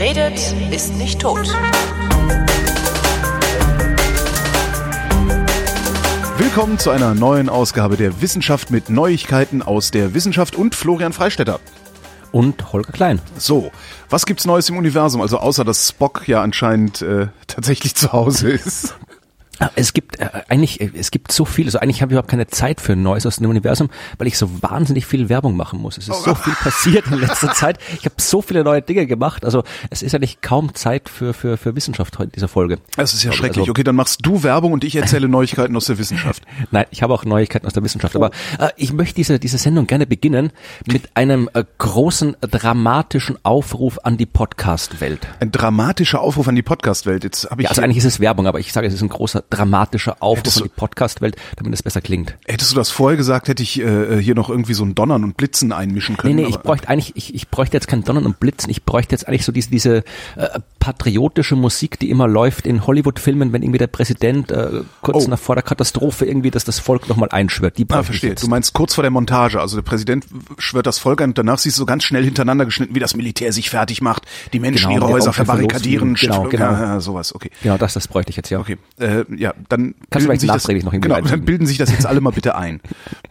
Wer redet, ist nicht tot. Willkommen zu einer neuen Ausgabe der Wissenschaft mit Neuigkeiten aus der Wissenschaft und Florian Freistetter. Und Holger Klein. So, was gibt's Neues im Universum? Also außer dass Spock ja anscheinend äh, tatsächlich zu Hause ist. Es gibt äh, eigentlich, äh, es gibt so viel, also eigentlich habe ich überhaupt keine Zeit für Neues aus dem Universum, weil ich so wahnsinnig viel Werbung machen muss. Es ist so viel passiert in letzter Zeit. Ich habe so viele neue Dinge gemacht. Also es ist eigentlich kaum Zeit für, für, für Wissenschaft heute in dieser Folge. Das ist ja schrecklich. Also, okay, dann machst du Werbung und ich erzähle Neuigkeiten aus der Wissenschaft. Nein, ich habe auch Neuigkeiten aus der Wissenschaft. Aber äh, ich möchte diese, diese Sendung gerne beginnen mit einem äh, großen dramatischen Aufruf an die Podcast-Welt. Ein dramatischer Aufruf an die Podcast-Welt. Jetzt habe ich. Ja, also eigentlich ist es Werbung, aber ich sage, es ist ein großer dramatischer Aufruf in die Podcast-Welt, damit es besser klingt. Hättest du das vorher gesagt, hätte ich äh, hier noch irgendwie so ein Donnern und Blitzen einmischen können. Nee, nee, ich bräuchte eigentlich, ich, ich bräuchte jetzt kein Donnern und Blitzen, ich bräuchte jetzt eigentlich so diese, diese äh, patriotische Musik, die immer läuft in Hollywood-Filmen, wenn irgendwie der Präsident äh, kurz oh. nach vor der Katastrophe irgendwie, dass das Volk nochmal einschwört. Die ah, verstehe. Du meinst kurz vor der Montage, also der Präsident schwört das Volk ein und danach siehst du so ganz schnell hintereinander geschnitten, wie das Militär sich fertig macht, die Menschen genau, ihre Häuser verbarrikadieren, genau, genau. Ja, sowas, okay. Genau, das, das bräuchte ich jetzt, ja. Okay, äh, ja, dann Kannst du vielleicht nachträglich noch Genau, dann bilden sich das jetzt alle mal bitte ein.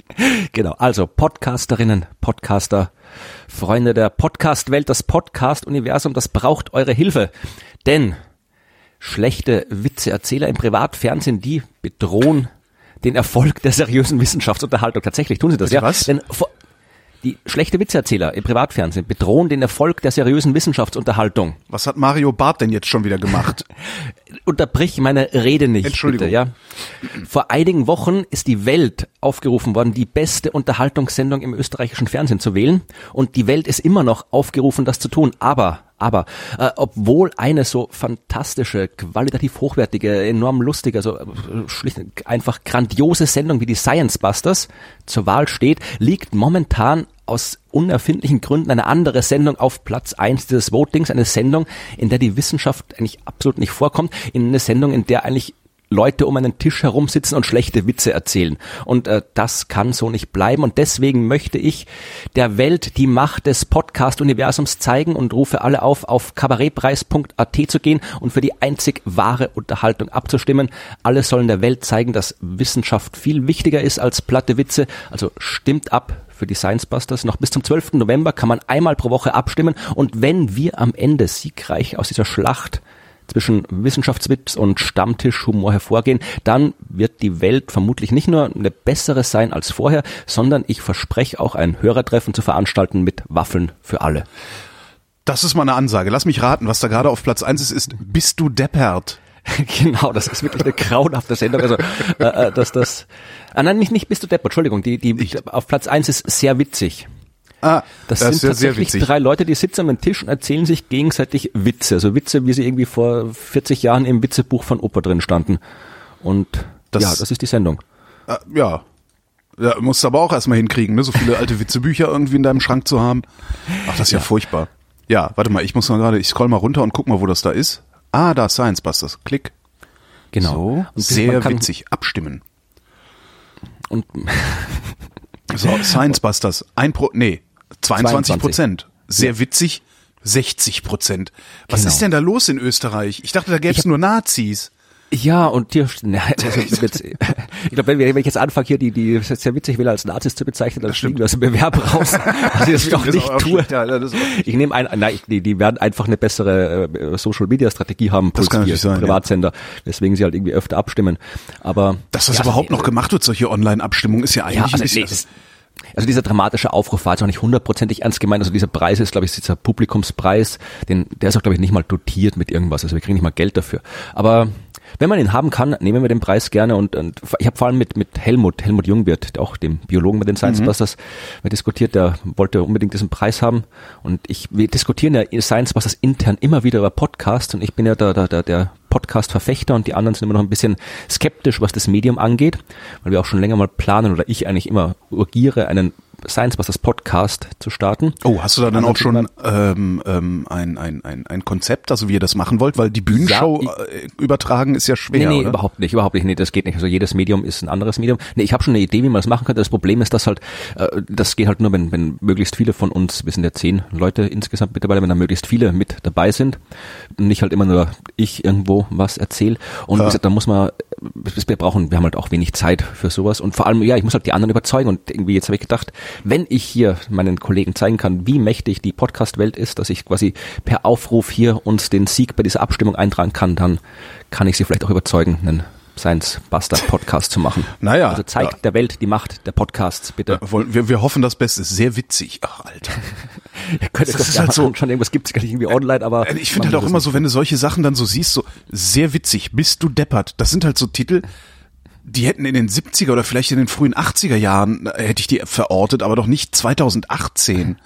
genau, also Podcasterinnen, Podcaster, Freunde der Podcast-Welt, das Podcast-Universum, das braucht eure Hilfe. Denn schlechte Witzeerzähler im Privatfernsehen, die bedrohen den Erfolg der seriösen Wissenschaftsunterhaltung. Tatsächlich tun sie das, ja. Was? Denn die schlechte Witzeerzähler im Privatfernsehen bedrohen den Erfolg der seriösen Wissenschaftsunterhaltung. Was hat Mario Barth denn jetzt schon wieder gemacht? Unterbrich meine Rede nicht. Entschuldigung. Bitte, ja. Vor einigen Wochen ist die Welt aufgerufen worden, die beste Unterhaltungssendung im österreichischen Fernsehen zu wählen. Und die Welt ist immer noch aufgerufen, das zu tun. Aber aber äh, obwohl eine so fantastische, qualitativ hochwertige, enorm lustige, also äh, schlicht einfach grandiose Sendung wie die Science Busters zur Wahl steht, liegt momentan aus unerfindlichen Gründen eine andere Sendung auf Platz eins dieses Votings, eine Sendung, in der die Wissenschaft eigentlich absolut nicht vorkommt, in eine Sendung, in der eigentlich Leute um einen Tisch herum sitzen und schlechte Witze erzählen. Und äh, das kann so nicht bleiben. Und deswegen möchte ich der Welt die Macht des Podcast-Universums zeigen und rufe alle auf, auf kabarettpreis.at zu gehen und für die einzig wahre Unterhaltung abzustimmen. Alle sollen der Welt zeigen, dass Wissenschaft viel wichtiger ist als platte Witze. Also stimmt ab für die Science Busters. Noch bis zum 12. November kann man einmal pro Woche abstimmen. Und wenn wir am Ende siegreich aus dieser Schlacht zwischen Wissenschaftswitz und Stammtischhumor hervorgehen, dann wird die Welt vermutlich nicht nur eine bessere sein als vorher, sondern ich verspreche auch ein Hörertreffen zu veranstalten mit Waffeln für alle. Das ist mal eine Ansage. Lass mich raten, was da gerade auf Platz eins ist, ist Bist du deppert? genau, das ist wirklich eine grauenhafte Sendung. Also, äh, äh, dass das, ah, nein, nicht, nicht Bist du deppert, Entschuldigung, die, die, ich, auf Platz eins ist sehr witzig. Ah, das, das sind tatsächlich drei Leute, die sitzen am Tisch und erzählen sich gegenseitig Witze. Also Witze, wie sie irgendwie vor 40 Jahren im Witzebuch von Opa drin standen. Und das, ja, das ist die Sendung. Äh, ja. Ja, musst du aber auch erstmal hinkriegen, ne? So viele alte Witzebücher irgendwie in deinem Schrank zu haben. Ach, das ist ja, ja furchtbar. Ja, warte mal, ich muss mal gerade, ich scroll mal runter und guck mal, wo das da ist. Ah, da, Science Busters. Klick. Genau. So, und sehr witzig. Abstimmen. Und so, Science Busters. Ein Pro, nee, 22 Prozent. Sehr ja. witzig. 60 Prozent. Was genau. ist denn da los in Österreich? Ich dachte, da gäbe es nur Nazis. Ja, und hier, na, also ich glaube, wenn, wenn ich jetzt anfange, hier die, die, das ist ja witzig, will als Nazis zu bezeichnen, dann fliegen wir aus dem Bewerb raus. Also das, das doch nicht tue. Ja, ich nehme ein, nein, die, die werden einfach eine bessere äh, Social Media Strategie haben, das kann natürlich sein, Privatsender, ja. weswegen sie halt irgendwie öfter abstimmen. Aber. Dass das ja, überhaupt noch gemacht wird, solche Online-Abstimmungen, ist ja eigentlich ja, also, ein bisschen, nee, also dieser dramatische Aufruf war jetzt auch nicht hundertprozentig ernst gemeint. Also dieser Preis ist, glaube ich, dieser Publikumspreis, den, der ist auch, glaube ich, nicht mal dotiert mit irgendwas. Also wir kriegen nicht mal Geld dafür. Aber wenn man ihn haben kann, nehmen wir den Preis gerne. Und, und ich habe vor allem mit, mit Helmut, Helmut Jungwirth, auch dem Biologen bei den Science mhm. Busters, mhm. diskutiert, der wollte unbedingt diesen Preis haben. Und ich, wir diskutieren ja Science Busters intern immer wieder über Podcasts und ich bin ja der, der, der, der Podcast-Verfechter und die anderen sind immer noch ein bisschen skeptisch, was das Medium angeht, weil wir auch schon länger mal planen oder ich eigentlich immer urgiere, einen Science Busters Podcast zu starten. Oh, hast du da dann auch schon ähm, ähm, ein, ein, ein, ein Konzept, also wie ihr das machen wollt? Weil die Bühnenshow Ja, äh, übertragen ist ja schwer, Nee, nee, oder? überhaupt nicht, überhaupt nicht. Nee, das geht nicht. Also jedes Medium ist ein anderes Medium. Nee, ich habe schon eine Idee, wie man das machen könnte. Das Problem ist, dass halt, äh, das geht halt nur, wenn, wenn möglichst viele von uns, wir sind ja zehn Leute insgesamt mittlerweile, wenn da möglichst viele mit dabei sind. Nicht halt immer nur ich irgendwo was erzähle. Und wie gesagt, da muss man, wir brauchen, wir haben halt auch wenig Zeit für sowas. Und vor allem, ja, ich muss halt die anderen überzeugen. Und irgendwie jetzt habe ich gedacht, wenn ich hier meinen Kollegen zeigen kann, wie mächtig die Podcast-Welt ist, dass ich quasi per Aufruf hier uns den Sieg bei dieser Abstimmung eintragen kann, dann kann ich sie vielleicht auch überzeugen, einen Science Buster Podcast zu machen. Naja, Also zeigt ja. der Welt die Macht der Podcasts, bitte. Wollen- Wir, wir hoffen das Beste. Sehr witzig. Ach, Alter. Ihr könnt das das ist ja halt so- anschauen, irgendwas gibt es gar nicht irgendwie online, aber Ich finde halt auch immer so, wenn du solche Sachen dann so siehst, so sehr witzig, bist du deppert. Das sind halt so Titel, die hätten in den 70er oder vielleicht in den frühen 80er Jahren äh, hätte ich die verortet, aber doch nicht 2018.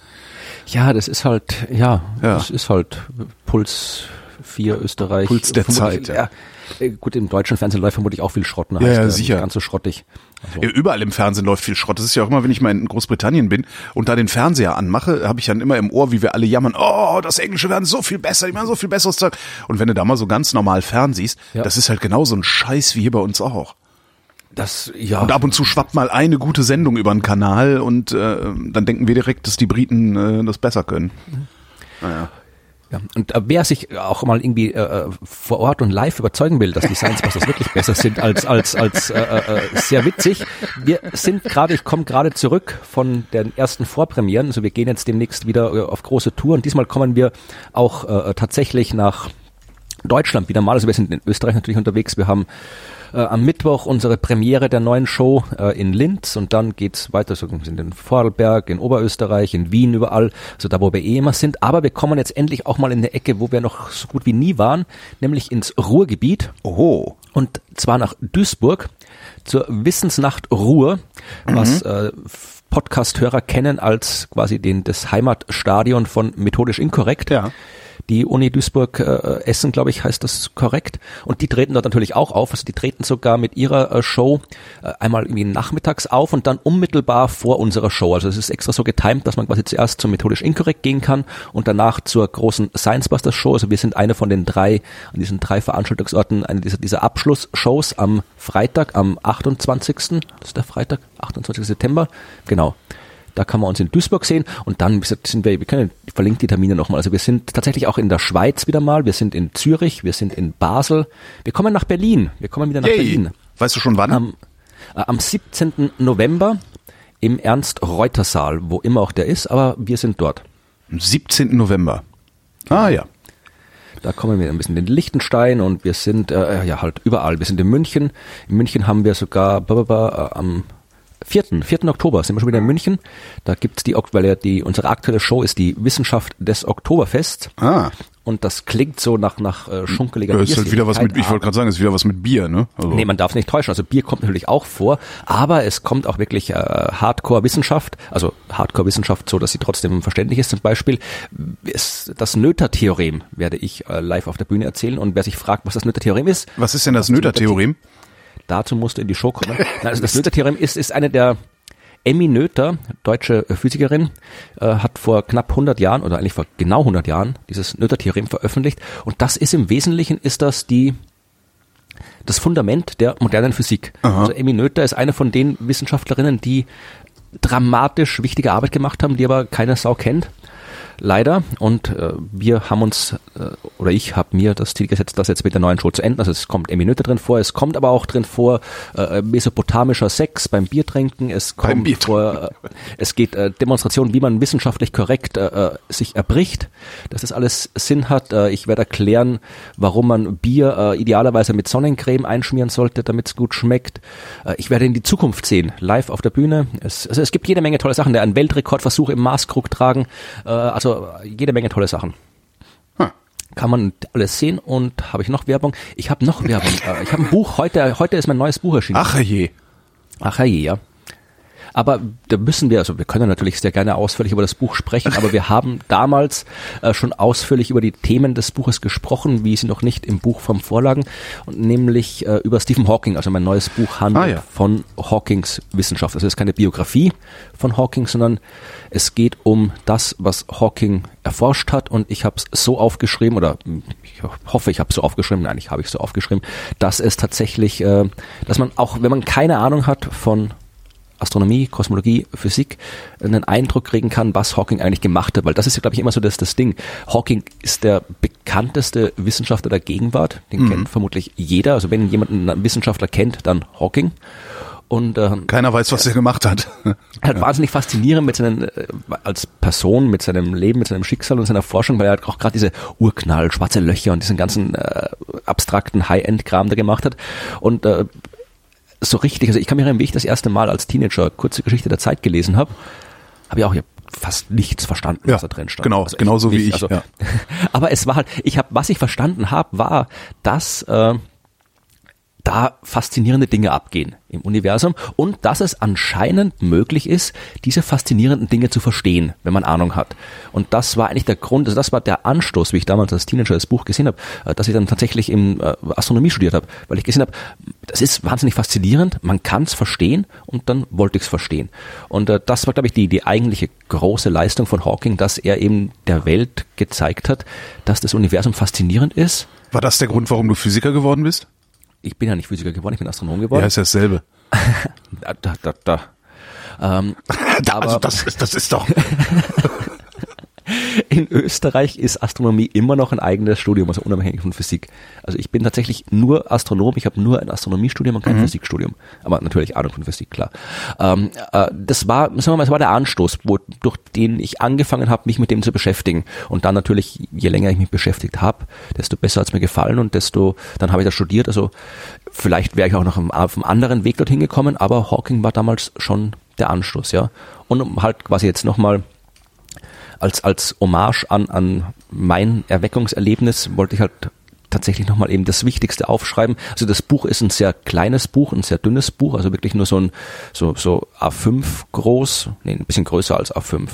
Ja, das ist halt, ja, Ja. das ist halt Puls 4 Österreich. Puls der Zeit, ja. Äh, Gut, im deutschen Fernsehen läuft vermutlich auch viel Schrott. Ne? Ja, ja, äh, sicher. Ganz so schrottig. Also, Ja, überall im Fernsehen läuft viel Schrott. Das ist ja auch immer, wenn ich mal in Großbritannien bin und da den Fernseher anmache, habe ich dann immer im Ohr, wie wir alle jammern, oh, das Englische werden so viel besser, die machen so viel besseres Zeug. Und wenn du da mal so ganz normal fernsiehst, Ja. das ist halt genauso ein Scheiß wie hier bei uns auch. Das, ja. Und ab und zu schwappt mal eine gute Sendung über den Kanal und äh, dann denken wir direkt, dass die Briten äh, das besser können. Naja. Ja, und äh, wer sich auch mal irgendwie äh, vor Ort und live überzeugen will, dass die Science Busters wirklich besser sind als als als äh, äh, sehr witzig. Wir sind gerade, ich komme gerade zurück von den ersten Vorpremieren, also wir gehen jetzt demnächst wieder äh, auf große Touren. Diesmal kommen wir auch äh, tatsächlich nach Deutschland wieder mal. Also wir sind in Österreich natürlich unterwegs. Wir haben äh, am Mittwoch unsere Premiere der neuen Show äh, in Linz und dann geht's weiter. So, wir sind in Vorarlberg, in Oberösterreich, in Wien, überall, so da, wo wir eh immer sind. Aber wir kommen jetzt endlich auch mal in eine Ecke, wo wir noch so gut wie nie waren, nämlich ins Ruhrgebiet. Oho. Und zwar nach Duisburg zur Wissensnacht Ruhr, was äh, Podcast-Hörer kennen als quasi den, das Heimatstadion von Methodisch Inkorrekt. Ja. Die Uni Duisburg äh, Essen, glaube ich, heißt das korrekt. Und die treten dort natürlich auch auf. Also die treten sogar mit ihrer äh, Show äh, einmal irgendwie nachmittags auf und dann unmittelbar vor unserer Show. Also es ist extra so getimt, dass man quasi zuerst zum methodisch inkorrekt gehen kann und danach zur großen Science Busters Show. Also wir sind eine von den drei, an diesen drei Veranstaltungsorten, eine dieser, dieser Abschlussshows am Freitag, am 28. Das ist der Freitag, 28. September. Genau. Da kann man uns in Duisburg sehen und dann sind wir, wir können ich verlinke die Termine nochmal. Also wir sind tatsächlich auch in der Schweiz wieder mal, wir sind in Zürich, wir sind in Basel, wir kommen nach Berlin, wir kommen wieder nach Yay. Berlin. Weißt du schon wann? Am, äh, am 17. November im Ernst-Reuter-Saal, wo immer auch der ist, aber wir sind dort. Am 17. November. Ah ja. Da kommen wir ein bisschen in Liechtenstein und wir sind äh, ja halt überall. Wir sind in München. In München haben wir sogar äh, am 4. 4. Oktober sind wir schon wieder in München. Da gibt's die, Ok- weil ja die, unsere aktuelle Show ist die Wissenschaft des Oktoberfests. Ah. Und das klingt so nach, nach äh, schunkeliger Ja, ist halt wieder was mit, ich wollte gerade sagen, ist wieder was mit Bier, ne? Also, Nee, man darf nicht täuschen. Also Bier kommt natürlich auch vor, aber es kommt auch wirklich äh, Hardcore-Wissenschaft, also Hardcore-Wissenschaft, so dass sie trotzdem verständlich ist. Zum Beispiel ist das Noether-Theorem werde ich äh, live auf der Bühne erzählen und wer sich fragt, was das Noether-Theorem ist, was ist denn das Noether-Theorem? Dazu musst du in die Show kommen. Also das Noether-Theorem ist, ist eine der Emmy Noether, deutsche Physikerin, äh, hat vor knapp 100 Jahren oder eigentlich vor genau 100 Jahren dieses Noether-Theorem veröffentlicht und das ist im Wesentlichen ist das die das Fundament der modernen Physik. Also Emmy Noether ist eine von den Wissenschaftlerinnen, die dramatisch wichtige Arbeit gemacht haben, die aber keine Sau kennt. Leider. Und äh, wir haben uns, äh, oder ich habe mir das Ziel gesetzt, das jetzt mit der neuen Show zu enden. Also es kommt Noether drin vor, es kommt aber auch drin vor äh, mesopotamischer Sex beim Biertrinken, es kommt Biertrinken. vor, äh, es geht äh, Demonstrationen, wie man wissenschaftlich korrekt äh, äh, sich erbricht, dass das alles Sinn hat. Äh, ich werde erklären, warum man Bier äh, idealerweise mit Sonnencreme einschmieren sollte, damit es gut schmeckt. Äh, ich werde in die Zukunft sehen, live auf der Bühne. Es, also es gibt jede Menge tolle Sachen. Der einen Weltrekordversuch im Maßkrug tragen, äh, also jede Menge tolle Sachen. Hm. Kann man alles sehen und habe ich noch Werbung? Ich habe noch Werbung. Äh, ich habe ein Buch, heute, heute ist mein neues Buch erschienen. Ach je. Ach ja, ja. Aber da müssen wir, also wir können natürlich sehr gerne ausführlich über das Buch sprechen, aber wir haben damals äh, schon ausführlich über die Themen des Buches gesprochen, wie sie noch nicht im Buch vom vorlagen, und nämlich äh, über Stephen Hawking. Also mein neues Buch handelt Ah, ja. von Hawkings Wissenschaft. Also es ist keine Biografie von Hawking, sondern es geht um das, was Hawking erforscht hat. Und ich habe es so aufgeschrieben, oder ich hoffe, ich habe es so aufgeschrieben, nein, ich habe ich so aufgeschrieben, dass es tatsächlich, äh, dass man auch, wenn man keine Ahnung hat von Astronomie, Kosmologie, Physik einen Eindruck kriegen kann, was Hawking eigentlich gemacht hat, weil das ist ja, glaube ich, immer so das, das Ding. Hawking ist der bekannteste Wissenschaftler der Gegenwart, den kennt vermutlich jeder. Also wenn jemand einen Wissenschaftler kennt, dann Hawking. Und ähm, Keiner weiß, was er gemacht hat. halt wahnsinnig faszinierend mit seinen, äh, als Person, mit seinem Leben, mit seinem Schicksal und seiner Forschung, weil er halt auch gerade diese Urknall, schwarze Löcher und diesen ganzen äh, abstrakten High-End-Kram da gemacht hat. Und äh, so richtig, also ich kann mich erinnern, wie ich das erste Mal als Teenager kurze Geschichte der Zeit gelesen habe, habe ich auch hier fast nichts verstanden, Ja, was da drin stand. genau, echt genauso wie nicht. ich, ja. Aber es war halt, ich habe, was ich verstanden habe, war, dass äh, da faszinierende Dinge abgehen im Universum und dass es anscheinend möglich ist, diese faszinierenden Dinge zu verstehen, wenn man Ahnung hat. Und das war eigentlich der Grund, also das war der Anstoß, wie ich damals als Teenager das Buch gesehen habe, äh, dass ich dann tatsächlich im äh, Astronomie studiert habe, weil ich gesehen habe, das ist wahnsinnig faszinierend, man kann es verstehen und dann wollte ich es verstehen. Und äh, das war, glaube ich, die, die eigentliche große Leistung von Hawking, dass er eben der Welt gezeigt hat, dass das Universum faszinierend ist. War das der Grund, warum du Physiker geworden bist? Ich bin ja nicht Physiker geworden, ich bin Astronom geworden. Ja, ist ja dasselbe. Da, da, da, da. Ähm, aber also das ist, das ist doch. in Österreich ist Astronomie immer noch ein eigenes Studium, also unabhängig von Physik. Also ich bin tatsächlich nur Astronom, ich habe nur ein Astronomiestudium und kein Physikstudium. Aber natürlich Ahnung von Physik, klar. Ähm, äh, das war, sagen wir mal, das war der Anstoß, wo, durch den ich angefangen habe, mich mit dem zu beschäftigen. Und dann natürlich, je länger ich mich beschäftigt habe, desto besser hat es mir gefallen und desto, dann habe ich das studiert. Also vielleicht wäre ich auch noch auf einem anderen Weg dorthin gekommen, aber Hawking war damals schon der Anstoß, ja. Und um halt quasi jetzt nochmal als, als Hommage an, an mein Erweckungserlebnis wollte ich halt tatsächlich nochmal eben das Wichtigste aufschreiben. Also das Buch ist ein sehr kleines Buch, ein sehr dünnes Buch, also wirklich nur so ein so, so A5 groß, nee, ein bisschen größer als A5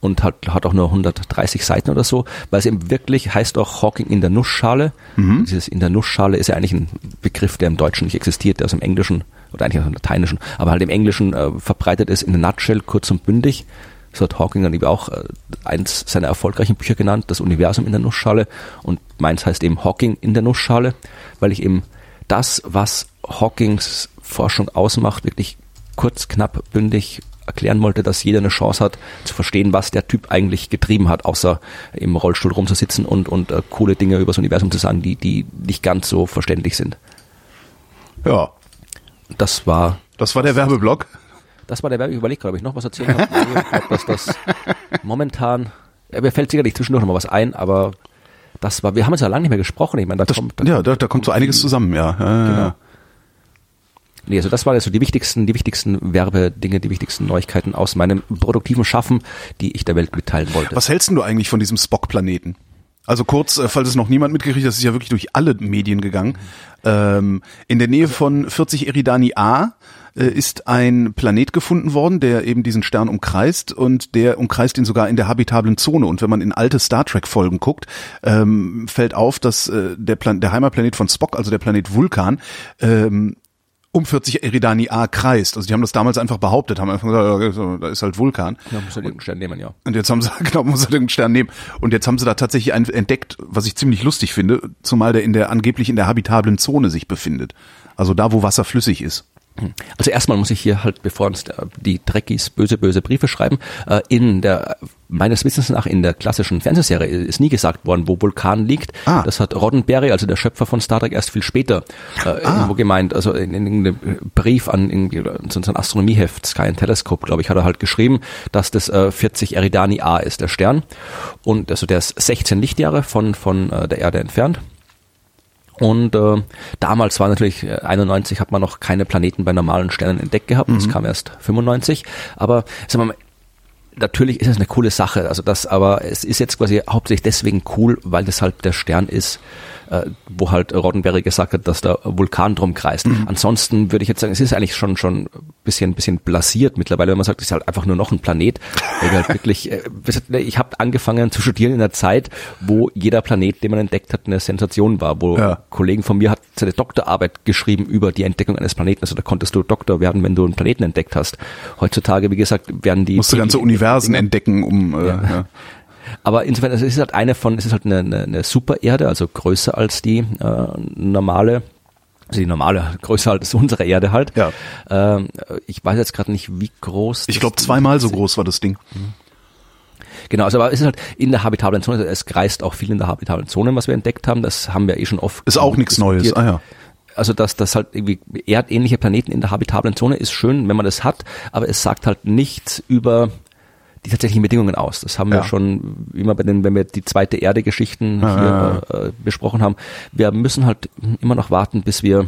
und hat, hat auch nur 130 Seiten oder so, weil es eben wirklich heißt auch Hawking in der Nussschale. Dieses in der Nussschale ist ja eigentlich ein Begriff, der im Deutschen nicht existiert, der aus dem Englischen oder eigentlich aus dem Lateinischen, aber halt im Englischen äh, verbreitet ist in der Nutshell, kurz und bündig. So hat Hawking dann eben auch äh, eins seiner erfolgreichen Bücher genannt, das Universum in der Nussschale. Und meins heißt eben Hawking in der Nussschale, weil ich eben das, was Hawkings Forschung ausmacht, wirklich kurz, knapp, bündig erklären wollte, dass jeder eine Chance hat zu verstehen, was der Typ eigentlich getrieben hat, außer im Rollstuhl rumzusitzen und, und äh, coole Dinge über das Universum zu sagen, die, die nicht ganz so verständlich sind. Ja, Das war das war der Werbeblock. Das war der Werbe. Ich überlege gerade, ob ich noch was erzählen habe. Nee, ich glaube, dass das momentan, ja, mir fällt sicherlich zwischendurch noch mal was ein, aber das war, wir haben jetzt ja lange nicht mehr gesprochen. Ich meine, da Das, kommt, da ja, da, da kommt so einiges zusammen, ja. ja, Genau. ja. Nee, also das waren also die wichtigsten, die wichtigsten Werbedinge, die wichtigsten Neuigkeiten aus meinem produktiven Schaffen, die ich der Welt mitteilen wollte. Was hältst du eigentlich von diesem Spock-Planeten? Also kurz, äh, falls es noch niemand mitgekriegt hat, das ist ja wirklich durch alle Medien gegangen. Ähm, in der Nähe von 40 Eridani A äh, ist ein Planet gefunden worden, der eben diesen Stern umkreist und der umkreist ihn sogar in der habitablen Zone. Und wenn man in alte Star Trek-Folgen guckt, ähm, fällt auf, dass äh, der, Plan der Heimatplanet von Spock, also der Planet Vulkan, ähm, um 40 Eridani A kreist. Also die haben das damals einfach behauptet, haben einfach gesagt, ja, da ist halt Vulkan. ja, muss ja irgendeinen Stern nehmen, ja. Und jetzt haben sie, genau, muss er den Stern nehmen. Und jetzt haben sie da tatsächlich einen entdeckt, was ich ziemlich lustig finde, zumal der in der angeblich in der habitablen Zone sich befindet. Also da, wo Wasser flüssig ist. Also erstmal muss ich hier halt, bevor uns die Dreckies böse, böse Briefe schreiben, äh, in der, meines Wissens nach in der klassischen Fernsehserie ist nie gesagt worden, wo Vulkan liegt. Ah. Das hat Roddenberry, also der Schöpfer von Star Trek, erst viel später äh, irgendwo gemeint. Also in, in, in einem Brief an so so ein Astronomieheft, Sky and Telescope, glaube ich, hat er halt geschrieben, dass das äh, 40 Eridani A ist, der Stern. Und also der ist 16 Lichtjahre von, von äh, der Erde entfernt. Und äh, damals war natürlich, äh, 91 hat man noch keine Planeten bei normalen Sternen entdeckt gehabt, das kam erst 95. Aber sagen wir mal, natürlich ist es eine coole Sache. Also das, aber es ist jetzt quasi hauptsächlich deswegen cool, weil das halt der Stern ist, äh, wo halt Roddenberry gesagt hat, dass der Vulkan drum kreist. Ansonsten würde ich jetzt sagen, es ist eigentlich schon schon bisschen, bisschen blasiert mittlerweile, wenn man sagt, es ist halt einfach nur noch ein Planet. Halt wirklich, äh, ich habe angefangen zu studieren in einer Zeit, wo jeder Planet, den man entdeckt hat, eine Sensation war, wo Ja. Kollegen von mir hat seine Doktorarbeit geschrieben über die Entdeckung eines Planeten. Also da konntest du Doktor werden, wenn du einen Planeten entdeckt hast. Heutzutage, wie gesagt, werden die Musst du ganze Universen entdecken, um äh, ja. aber insofern, also es ist halt eine von, es ist halt eine, eine, eine Supererde, also größer als die äh, normale, also die normale, größer als unsere Erde halt. Ja. Ähm, ich weiß jetzt gerade nicht, wie groß. Ich glaube zweimal so ist. groß war das Ding. Genau, also aber es ist halt in der habitablen Zone, also es kreist auch viel in der habitablen Zone, was wir entdeckt haben. Das haben wir eh schon oft. Ist auch nichts Neues. Ah ja. Also dass das halt irgendwie erdähnliche Planeten in der habitablen Zone ist schön, wenn man das hat, aber es sagt halt nichts über die tatsächlichen Bedingungen aus. Das haben Ja. wir schon immer bei den, wenn wir die zweite Erde-Geschichten Ah, hier Äh, besprochen haben. Wir müssen halt immer noch warten, bis wir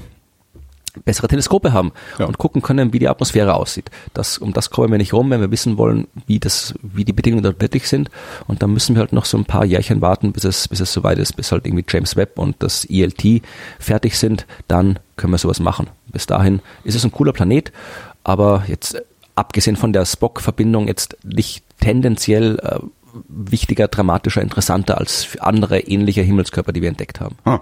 bessere Teleskope haben Ja. und gucken können, wie die Atmosphäre aussieht. Das, um das kommen wir nicht rum, wenn wir wissen wollen, wie das, wie die Bedingungen dort wirklich sind. Und dann müssen wir halt noch so ein paar Jährchen warten, bis es, bis es soweit ist, bis halt irgendwie James Webb und das ELT fertig sind. Dann können wir sowas machen. Bis dahin ist es ein cooler Planet, aber jetzt abgesehen von der Spock-Verbindung jetzt nicht tendenziell äh, wichtiger, dramatischer, interessanter als andere ähnliche Himmelskörper, die wir entdeckt haben. Ah.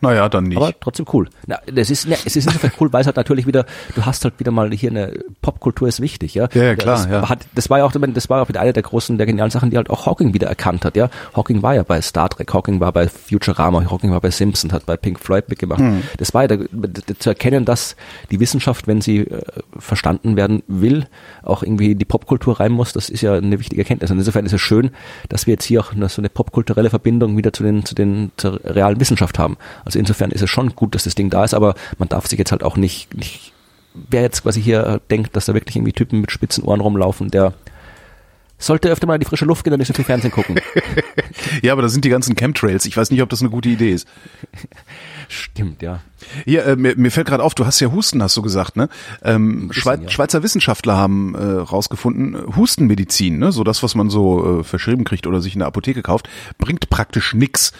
Naja, dann nicht. Aber trotzdem cool. Na, das ist, ne, es ist insofern cool, weil es halt natürlich wieder, du hast halt wieder mal hier eine Popkultur ist wichtig, ja. Ja, ja, klar, das ja. Hat, das war ja auch, das war auch wieder eine der großen, der genialen Sachen, die halt auch Hawking wieder erkannt hat, ja. Hawking war ja bei Star Trek, Hawking war bei Futurama, Hawking war bei Simpson, hat bei Pink Floyd mitgemacht. Hm. Das war ja der, der, zu erkennen, dass die Wissenschaft, wenn sie äh, verstanden werden will, auch irgendwie in die Popkultur rein muss, das ist ja eine wichtige Erkenntnis. Und insofern ist es schön, dass wir jetzt hier auch eine, so eine popkulturelle Verbindung wieder zu den, zu den, zur realen Wissenschaft haben. Also insofern ist es schon gut, dass das Ding da ist, aber man darf sich jetzt halt auch nicht, nicht wer jetzt quasi hier denkt, dass da wirklich irgendwie Typen mit spitzen Ohren rumlaufen, der sollte öfter mal in die frische Luft gehen und nicht so viel Fernsehen gucken. Ja, aber da sind die ganzen Chemtrails. Ich weiß nicht, ob das eine gute Idee ist. Stimmt, ja. Hier, äh, mir, mir fällt gerade auf, du hast ja Husten, hast du gesagt, ne? Ähm, Schwei ja. Schweizer Wissenschaftler haben äh, rausgefunden, Hustenmedizin, ne, so das, was man so äh, verschrieben kriegt oder sich in der Apotheke kauft, bringt praktisch nix.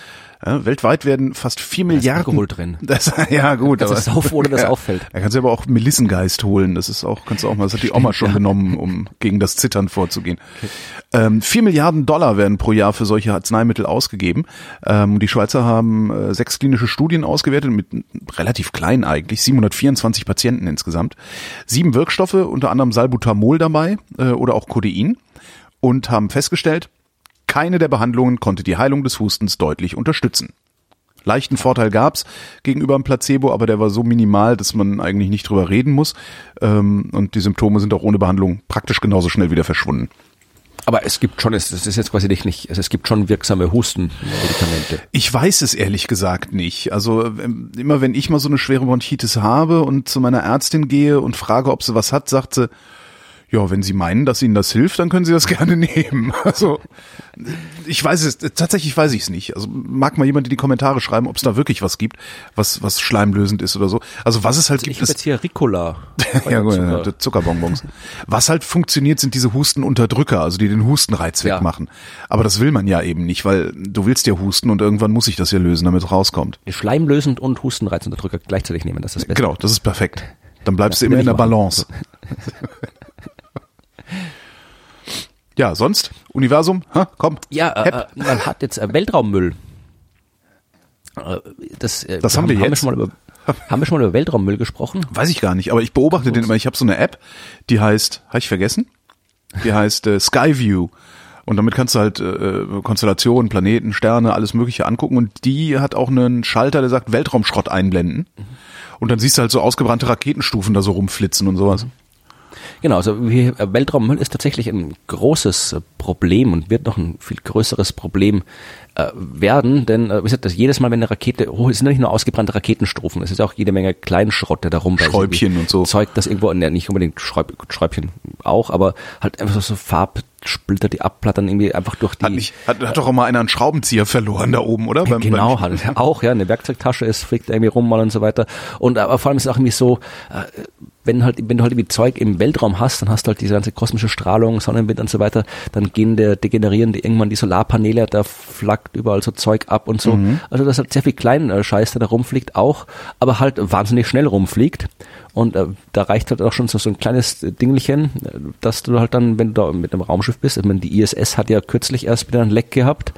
Ja, weltweit werden fast vier Milliarden. Alkohol drin. Das, ja gut, Das ist saufen, ohne dass auffällt. Da kannst du aber auch Melissengeist holen. Das ist auch, kannst du auch mal, das hat die Oma schon genommen, um gegen das Zittern vorzugehen. Ähm, vier Milliarden Dollar werden pro Jahr für solche Arzneimittel ausgegeben. Ähm, die Schweizer haben äh, sechs klinische Studien ausgewertet mit relativ klein eigentlich, 724 Patienten insgesamt. Sieben Wirkstoffe, unter anderem Salbutamol dabei äh, oder auch Codein und haben festgestellt, keine der Behandlungen konnte die Heilung des Hustens deutlich unterstützen. Leichten Vorteil gab's gegenüber dem Placebo, aber der war so minimal, dass man eigentlich nicht drüber reden muss. Ähm, und die Symptome sind auch ohne Behandlung praktisch genauso schnell wieder verschwunden. Aber es gibt schon, es ist jetzt quasi nicht, nicht also es gibt schon wirksame Hustenmedikamente. Ich weiß es ehrlich gesagt nicht. Also ähm, immer wenn ich mal so eine schwere Bronchitis habe und zu meiner Ärztin gehe und frage, ob sie was hat, sagt sie, ja, wenn Sie meinen, dass Ihnen das hilft, dann können Sie das gerne nehmen. Also ich weiß es, tatsächlich weiß ich es nicht. Also mag mal jemand in die Kommentare schreiben, ob es da wirklich was gibt, was was schleimlösend ist oder so. Also was es halt Ich gibt, habe ist jetzt hier Ricola. ja, gut, Zucker. Zuckerbonbons. Was halt funktioniert, sind diese Hustenunterdrücker, also die den Hustenreiz Ja. wegmachen. Aber das will man ja eben nicht, weil du willst ja husten und irgendwann muss ich das ja lösen, damit es rauskommt. Schleimlösend und Hustenreizunterdrücker gleichzeitig nehmen, das ist das Beste. Genau, das ist perfekt. Dann bleibst Ja, du immer in der ich. Balance. ja, sonst? Universum? Ha, komm. Ja, äh, äh, man hat jetzt äh, Weltraummüll. Äh, Das, äh, Das haben wir Haben wir, jetzt. schon mal über, haben wir schon mal über Weltraummüll gesprochen? Weiß ich gar nicht, aber ich beobachte den immer. Ich habe so eine App, die heißt, habe ich vergessen? Die heißt äh, Skyview. Und damit kannst du halt äh, Konstellationen, Planeten, Sterne, alles Mögliche angucken. Und die hat auch einen Schalter, der sagt Weltraumschrott einblenden. Und dann siehst du halt so ausgebrannte Raketenstufen da so rumflitzen und sowas. Genau, also äh, Weltraummüll ist tatsächlich ein großes äh, Problem und wird noch ein viel größeres Problem äh, werden, denn äh, wie gesagt, das jedes Mal, wenn eine Rakete hoch ist, sind ja nicht nur ausgebrannte Raketenstufen, es ist auch jede Menge Kleinschrott, der da rumreißt. Schräubchen und so. Zeug, das irgendwo, ne, nicht unbedingt Schräub, Schräubchen auch, aber halt einfach so, so Farbsplitter, die abplattern irgendwie einfach durch die... Hat, nicht, hat, hat doch auch mal einer einen Schraubenzieher verloren da oben, oder? Beim- genau, beim- hat auch, ja, eine Werkzeugtasche, es fliegt irgendwie rum mal und so weiter. Und aber vor allem ist es auch irgendwie so, äh, wenn halt, wenn du halt irgendwie Zeug im Weltraum hast, dann hast du halt diese ganze kosmische Strahlung, Sonnenwind und so weiter, dann gehen der degenerieren die irgendwann die Solarpaneele, da flackt überall so Zeug ab und so. Mhm. Also das hat sehr viel kleinen äh, Scheiß, der da rumfliegt auch, aber halt wahnsinnig schnell rumfliegt. Und äh, da reicht halt auch schon so, so ein kleines Dingelchen, äh, dass du halt dann, wenn du da mit einem Raumschiff bist, ich meine, die ISS hat ja kürzlich erst wieder ein Leck gehabt.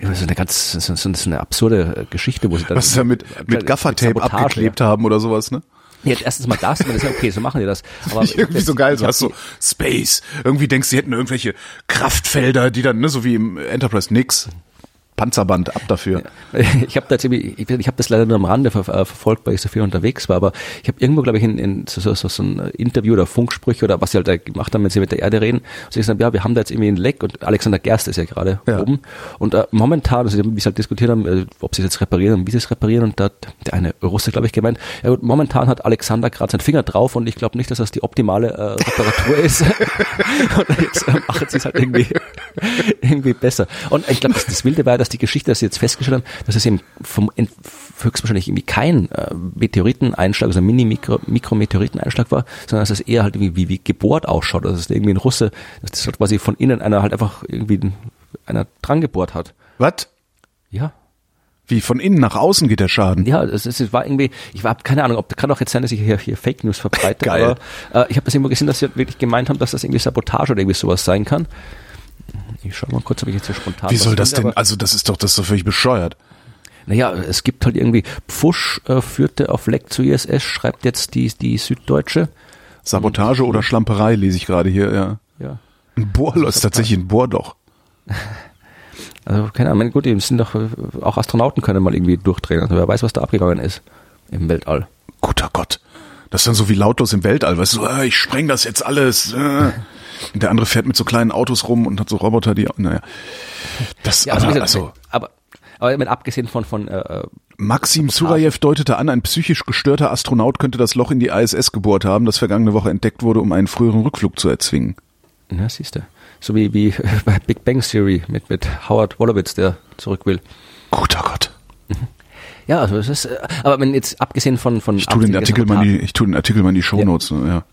Ja, Das ist eine ganz, das ist das ist eine absurde äh, Geschichte, wo sie dann Was sie da mit, mit Gaffertape abgeklebt haben oder sowas, ne? Ja, erstens mal das, aber das ist ja okay, so machen die das. Aber Irgendwie das- so geil, so hast so Space. Irgendwie denkst du, die hätten irgendwelche Kraftfelder, die dann, ne, so wie im Enterprise nix. Panzerband, ab dafür. Ich habe da ich, ich habe das leider nur am Rande ver, äh, verfolgt, weil ich so viel unterwegs war, aber ich habe irgendwo, glaube ich, in, in so, so, so, so ein Interview oder Funksprüche oder was sie halt da gemacht haben, wenn sie mit der Erde reden, sie gesagt haben, ja, wir haben da jetzt irgendwie ein Leck und Alexander Gerst ist ja gerade Ja. oben und äh, momentan, also wie sie halt diskutiert haben, äh, ob sie es jetzt reparieren und wie sie es reparieren und da hat der eine Russe, glaube ich, gemeint, ja gut, momentan hat Alexander gerade seinen Finger drauf und ich glaube nicht, dass das die optimale äh, Reparatur ist und jetzt äh, machen sie es halt irgendwie, irgendwie besser. Und ich glaube, das, das Wilde war, dass die Geschichte, dass sie jetzt festgestellt haben, dass es eben vom höchstwahrscheinlich irgendwie kein äh, Meteoriteneinschlag, also Mini-Mikrometeoriteneinschlag war, sondern dass es eher halt irgendwie wie, gebohrt ausschaut. Also dass es irgendwie ein Russe, dass das halt quasi von innen einer halt einfach irgendwie einer dran gebohrt hat. Was? Ja. Wie von innen nach außen geht der Schaden. Ja, es, es war irgendwie, ich war keine Ahnung, ob kann auch jetzt sein, dass ich hier, hier Fake News verbreite, Geil. aber äh, ich habe das irgendwo gesehen, dass sie halt wirklich gemeint haben, dass das irgendwie Sabotage oder irgendwie sowas sein kann. Ich schau mal kurz, ob ich jetzt hier spontan Wie soll das finde, denn? Also das ist doch, das ist doch völlig bescheuert. Naja, es gibt halt irgendwie, Pfusch äh, führte auf Leck zu ISS, schreibt jetzt die, die Süddeutsche. Sabotage oder Schlamperei lese ich gerade hier, ja. Ja. Ein Bohrloch ist tatsächlich ein Bohrloch. Also, keine Ahnung, gut, die sind doch, äh, auch Astronauten können mal irgendwie durchdrehen. Also, wer weiß, was da abgegangen ist im Weltall. Guter Gott. Das ist dann so wie lautlos im Weltall, weißt du, äh, ich spreng das jetzt alles. Und der andere fährt mit so kleinen Autos rum und hat so Roboter, die, naja. Das, Ja, also, gesagt, also aber, aber meine, abgesehen von, von äh, Maxim Surajew deutete an, ein psychisch gestörter Astronaut könnte das Loch in die ISS gebohrt haben, das vergangene Woche entdeckt wurde, um einen früheren Rückflug zu erzwingen. Ja, siehst du. So wie, wie bei Big Bang Theory mit, mit Howard Wolowitz, der zurück will. Guter Gott. Ja, also es ist, äh, aber wenn jetzt abgesehen von, von Ich tue den Artikel mal in die, ich tue den Artikel mal in die Shownotes, ja.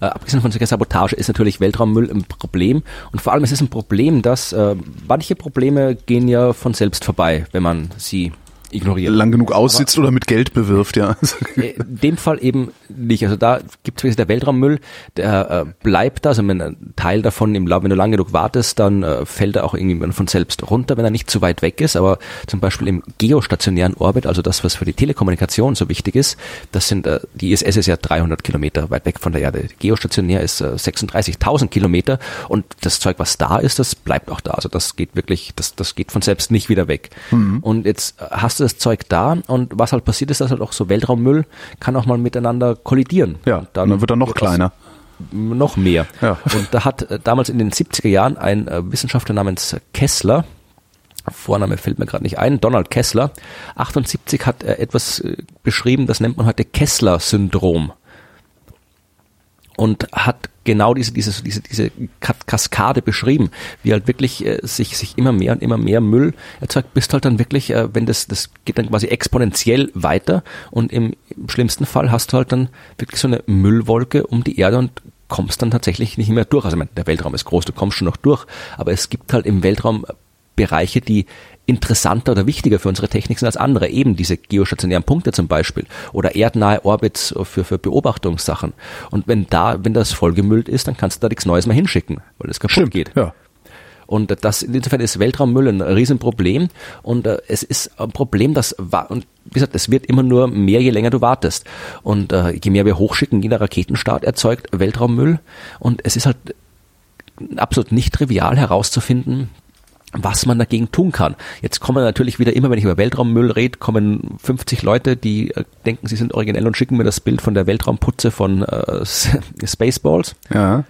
Äh, abgesehen von solcher Sabotage ist natürlich Weltraummüll ein Problem. Und vor allem ist es ein Problem, dass äh, manche Probleme gehen ja von selbst vorbei, wenn man sie ignoriert. Lang genug aussitzt oder mit Geld bewirft, ja. Äh, In dem Fall eben nicht. Also da gibt es der Weltraummüll, der äh, bleibt da, also wenn ein Teil davon im Lauf, wenn du lange genug wartest, dann äh, fällt er auch irgendwie von selbst runter, wenn er nicht zu weit weg ist. Aber zum Beispiel im geostationären Orbit, also das, was für die Telekommunikation so wichtig ist, das sind, äh, die ISS ist ja 300 Kilometer weit weg von der Erde. Geostationär ist äh, 36.000 Kilometer und das Zeug, was da ist, das bleibt auch da. Also das geht wirklich, das, das geht von selbst nicht wieder weg. Und jetzt äh, hast du das Zeug da und was halt passiert ist, dass halt auch so Weltraummüll kann auch mal miteinander kollidieren. Ja, Und dann wird er noch kleiner. noch mehr. Ja. Und da hat äh, damals in den 70er Jahren ein äh, Wissenschaftler namens Kessler, Vorname fällt mir gerade nicht ein, Donald Kessler, 78 hat er etwas äh, beschrieben, das nennt man heute Kessler-Syndrom. Und hat genau diese, diese, diese, diese Ka- Kaskade beschrieben, wie halt wirklich äh, sich, sich immer mehr und immer mehr Müll erzeugt, bis halt dann wirklich, äh, wenn das, das geht dann quasi exponentiell weiter und im, im schlimmsten Fall hast du halt dann wirklich so eine Müllwolke um die Erde und kommst dann tatsächlich nicht mehr durch. Also ich meine, der Weltraum ist groß, du kommst schon noch durch, aber es gibt halt im Weltraum Bereiche, die interessanter oder wichtiger für unsere Technik sind als andere. Eben diese geostationären Punkte zum Beispiel oder erdnahe Orbits für, für Beobachtungssachen. Und wenn da, wenn das vollgemüllt ist, dann kannst du da nichts Neues mehr hinschicken, weil es kaputt geht. Ja. Und das, insofern ist Weltraummüll ein Riesenproblem. Und äh, es ist ein Problem, das war, und wie gesagt, es wird immer nur mehr, je länger du wartest. Und äh, je mehr wir hochschicken, jeder Raketenstart erzeugt Weltraummüll. Und es ist halt absolut nicht trivial herauszufinden, was man dagegen tun kann. Jetzt kommen natürlich wieder immer, wenn ich über Weltraummüll rede, kommen 50 Leute, die äh, denken, sie sind originell und schicken mir das Bild von der Weltraumputze von äh, Spaceballs. Ja.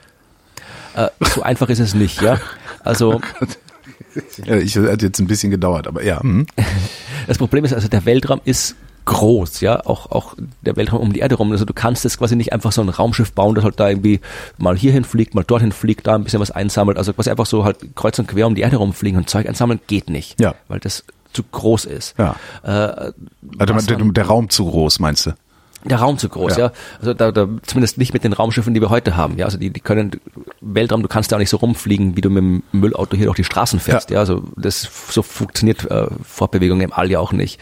Äh, so einfach ist es nicht, ja. Also ja ich hat jetzt ein bisschen gedauert, aber ja. hm. das Problem ist also, der Weltraum ist groß, ja, auch, auch der Weltraum um die Erde rum. Also du kannst jetzt quasi nicht einfach so ein Raumschiff bauen, das halt da irgendwie mal hierhin fliegt, mal dorthin fliegt, da ein bisschen was einsammelt. Also quasi einfach so halt kreuz und quer um die Erde rumfliegen und Zeug einsammeln geht nicht. Ja. Weil das zu groß ist. Ja. Äh, Also der, der Raum zu groß, meinst du? Der Raum zu groß, ja. Ja. Also da, da zumindest nicht mit den Raumschiffen, die wir heute haben. Ja, also die, die können Weltraum, du kannst ja auch nicht so rumfliegen, wie du mit dem Müllauto hier durch die Straßen fährst. Ja, Ja. also das so funktioniert äh, Fortbewegung im All ja auch nicht.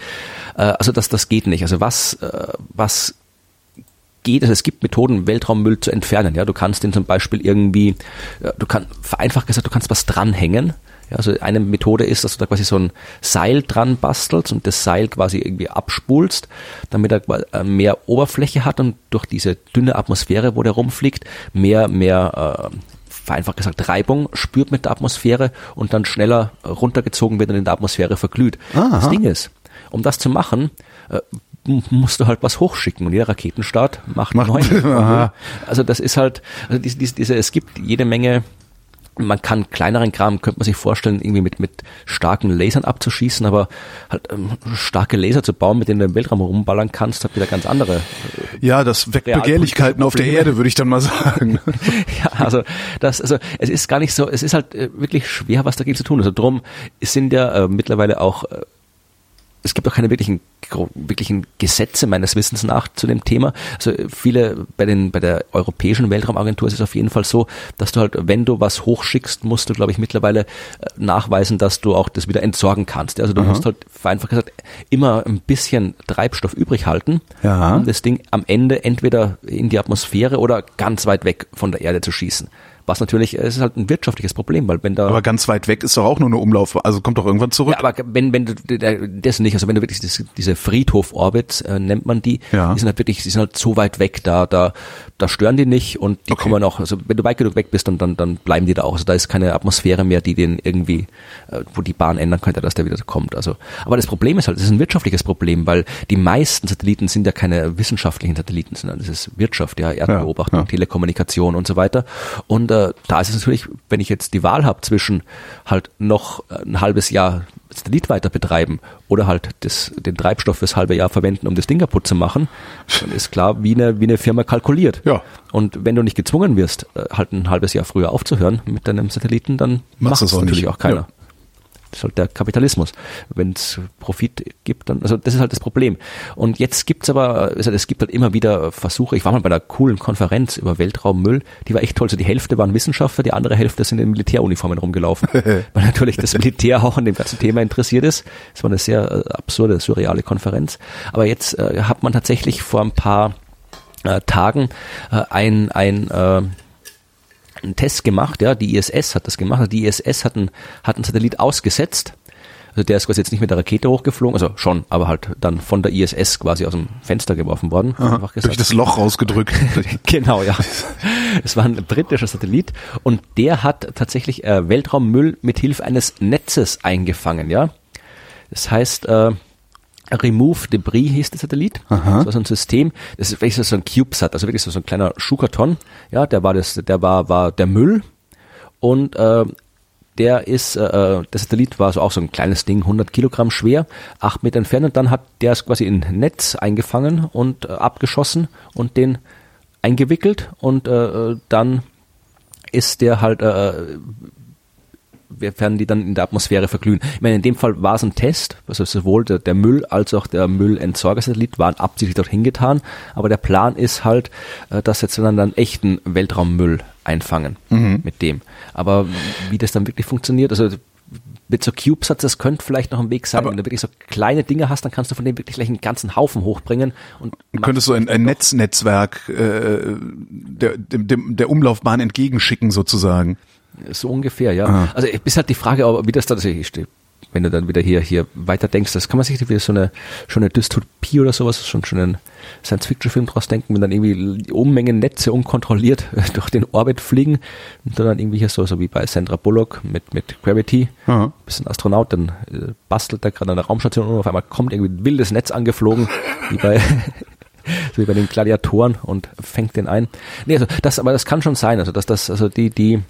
Äh, also das, das geht nicht. Also was, äh, was geht es? Es gibt Methoden, Weltraummüll zu entfernen. Ja, du kannst den zum Beispiel irgendwie, ja, du kannst vereinfacht gesagt, du kannst was dranhängen. Ja, also eine Methode ist, dass du da quasi so ein Seil dran bastelst und das Seil quasi irgendwie abspulst, damit er äh, mehr Oberfläche hat und durch diese dünne Atmosphäre, wo der rumfliegt, mehr, mehr, äh, vereinfacht gesagt, Reibung spürt mit der Atmosphäre und dann schneller runtergezogen wird und in der Atmosphäre verglüht. Aha. Das Ding ist, um das zu machen, äh, musst du halt was hochschicken und jeder Raketenstart macht, Macht- neun. Also das ist halt, also diese, diese, es gibt jede Menge, man kann kleineren Kram, könnte man sich vorstellen, irgendwie mit, mit starken Lasern abzuschießen, aber halt ähm, starke Laser zu bauen, mit denen du im Weltraum rumballern kannst, hat wieder ganz andere. Ja, das weckt Begehrlichkeiten auf der. Erde, würde ich dann mal sagen. Ja, also das, also es ist gar nicht so, es ist halt äh, wirklich schwer, was dagegen zu tun. Also drum sind ja äh, mittlerweile auch äh, es gibt auch keine wirklichen, wirklichen Gesetze meines Wissens nach zu dem Thema. Also viele, bei den, bei der Europäischen Weltraumagentur ist es auf jeden Fall so, dass du halt, wenn du was hochschickst, musst du, glaube ich, mittlerweile äh, nachweisen, dass du auch das wieder entsorgen kannst. Also du musst halt, vereinfacht gesagt, immer ein bisschen Treibstoff übrig halten, Ja. um das Ding am Ende entweder in die Atmosphäre oder ganz weit weg von der Erde zu schießen. Was natürlich, es ist halt ein wirtschaftliches Problem, weil wenn da Aber ganz weit weg ist doch auch nur eine Umlauf, also kommt doch irgendwann zurück. ja, aber wenn, wenn du das nicht, also wenn du wirklich das, diese Friedhof-Orbits äh, nennt man die, Ja. die sind halt wirklich, die sind halt so weit weg, da, da, da stören die nicht und die Okay. kommen auch, also wenn du weit genug weg bist, dann, dann, dann bleiben die da auch. Also da ist keine Atmosphäre mehr, die den irgendwie, äh, wo die Bahn ändern könnte, dass der wieder kommt. Also, aber das Problem ist halt, es ist ein wirtschaftliches Problem, weil die meisten Satelliten sind ja keine wissenschaftlichen Satelliten, sondern das ist Wirtschaft, ja, Erdbeobachtung, Ja, ja. Telekommunikation und so weiter. Und äh, da ist es natürlich, wenn ich jetzt die Wahl habe zwischen halt noch ein halbes Jahr Satellit weiter betreiben oder halt das, den Treibstoff fürs halbe Jahr verwenden, um das Ding kaputt zu machen, dann ist klar, wie eine, wie eine Firma kalkuliert. Ja. Und wenn du nicht gezwungen wirst, äh, halt ein halbes Jahr früher aufzuhören mit deinem Satelliten, dann macht es natürlich nicht. auch keiner. Ja. Das ist halt der Kapitalismus. Wenn es Profit gibt, dann, also das ist halt das Problem. Und jetzt gibt's aber, also es gibt halt immer wieder Versuche. Ich war mal bei einer coolen Konferenz über Weltraummüll, die war echt toll. So die Hälfte waren Wissenschaftler, die andere Hälfte sind in Militäruniformen rumgelaufen. weil natürlich das Militär auch an dem ganzen Thema interessiert ist. Es war eine sehr äh, absurde, surreale Konferenz. Aber jetzt äh, hat man tatsächlich vor ein paar äh, Tagen äh, ein, ein äh, einen Test gemacht, ja, die ISS hat das gemacht. Also Die ISS hat einen, hat einen Satellit ausgesetzt. Also der ist quasi jetzt nicht mit der Rakete hochgeflogen, also schon, aber halt dann von der ISS quasi aus dem Fenster geworfen worden. einfach gesagt. Durch das Loch rausgedrückt. Genau, ja. Es war ein britischer Satellit und der hat tatsächlich äh, Weltraummüll mit Hilfe eines Netzes eingefangen, ja. Das heißt, äh, Remove Debris hieß der Satellit. Aha. Das war so ein System, das ist wirklich so ein CubeSat, also wirklich so ein kleiner Schuhkarton. Ja, der war das, der war, war der Müll und äh, der ist, äh, der Satellit war so auch so ein kleines Ding, 100 Kilogramm schwer, acht Meter entfernt und dann hat der es quasi in ein Netz eingefangen und äh, abgeschossen und den eingewickelt und äh, äh, dann ist der halt, äh, werden die dann in der Atmosphäre verglühen. Ich meine, in dem Fall war es ein Test, also sowohl der, der Müll als auch der Müllentsorgersatellit waren absichtlich dorthin getan, aber der Plan ist halt, äh, dass jetzt dann dann echten Weltraummüll einfangen mit dem. Aber wie das dann wirklich funktioniert, also mit so CubeSats, das könnte vielleicht noch ein Weg sein. Aber- Wenn du wirklich so kleine Dinge hast, dann kannst du von dem wirklich gleich einen ganzen Haufen hochbringen. Und könntest so ein, ein Netznetzwerk äh, der, dem, dem, der Umlaufbahn entgegenschicken sozusagen. So ungefähr, ja. Ah. Also ist halt die Frage, aber wie das dann, also ich steh- wenn du dann wieder hier, hier weiter denkst, das kann man sich wieder so eine, schon eine Dystopie oder sowas, schon, schon einen Science-Fiction-Film draus denken, wenn dann irgendwie die Unmengen Netze unkontrolliert durch den Orbit fliegen und dann irgendwie hier so, so wie bei Sandra Bullock mit, mit Gravity, Aha. bist ein Astronaut, dann äh, bastelt er gerade an der Raumstation und auf einmal kommt irgendwie ein wildes Netz angeflogen, wie bei, so wie bei den Gladiatoren und fängt den ein. Nee, also das, aber das kann schon sein, also dass das, also die, die,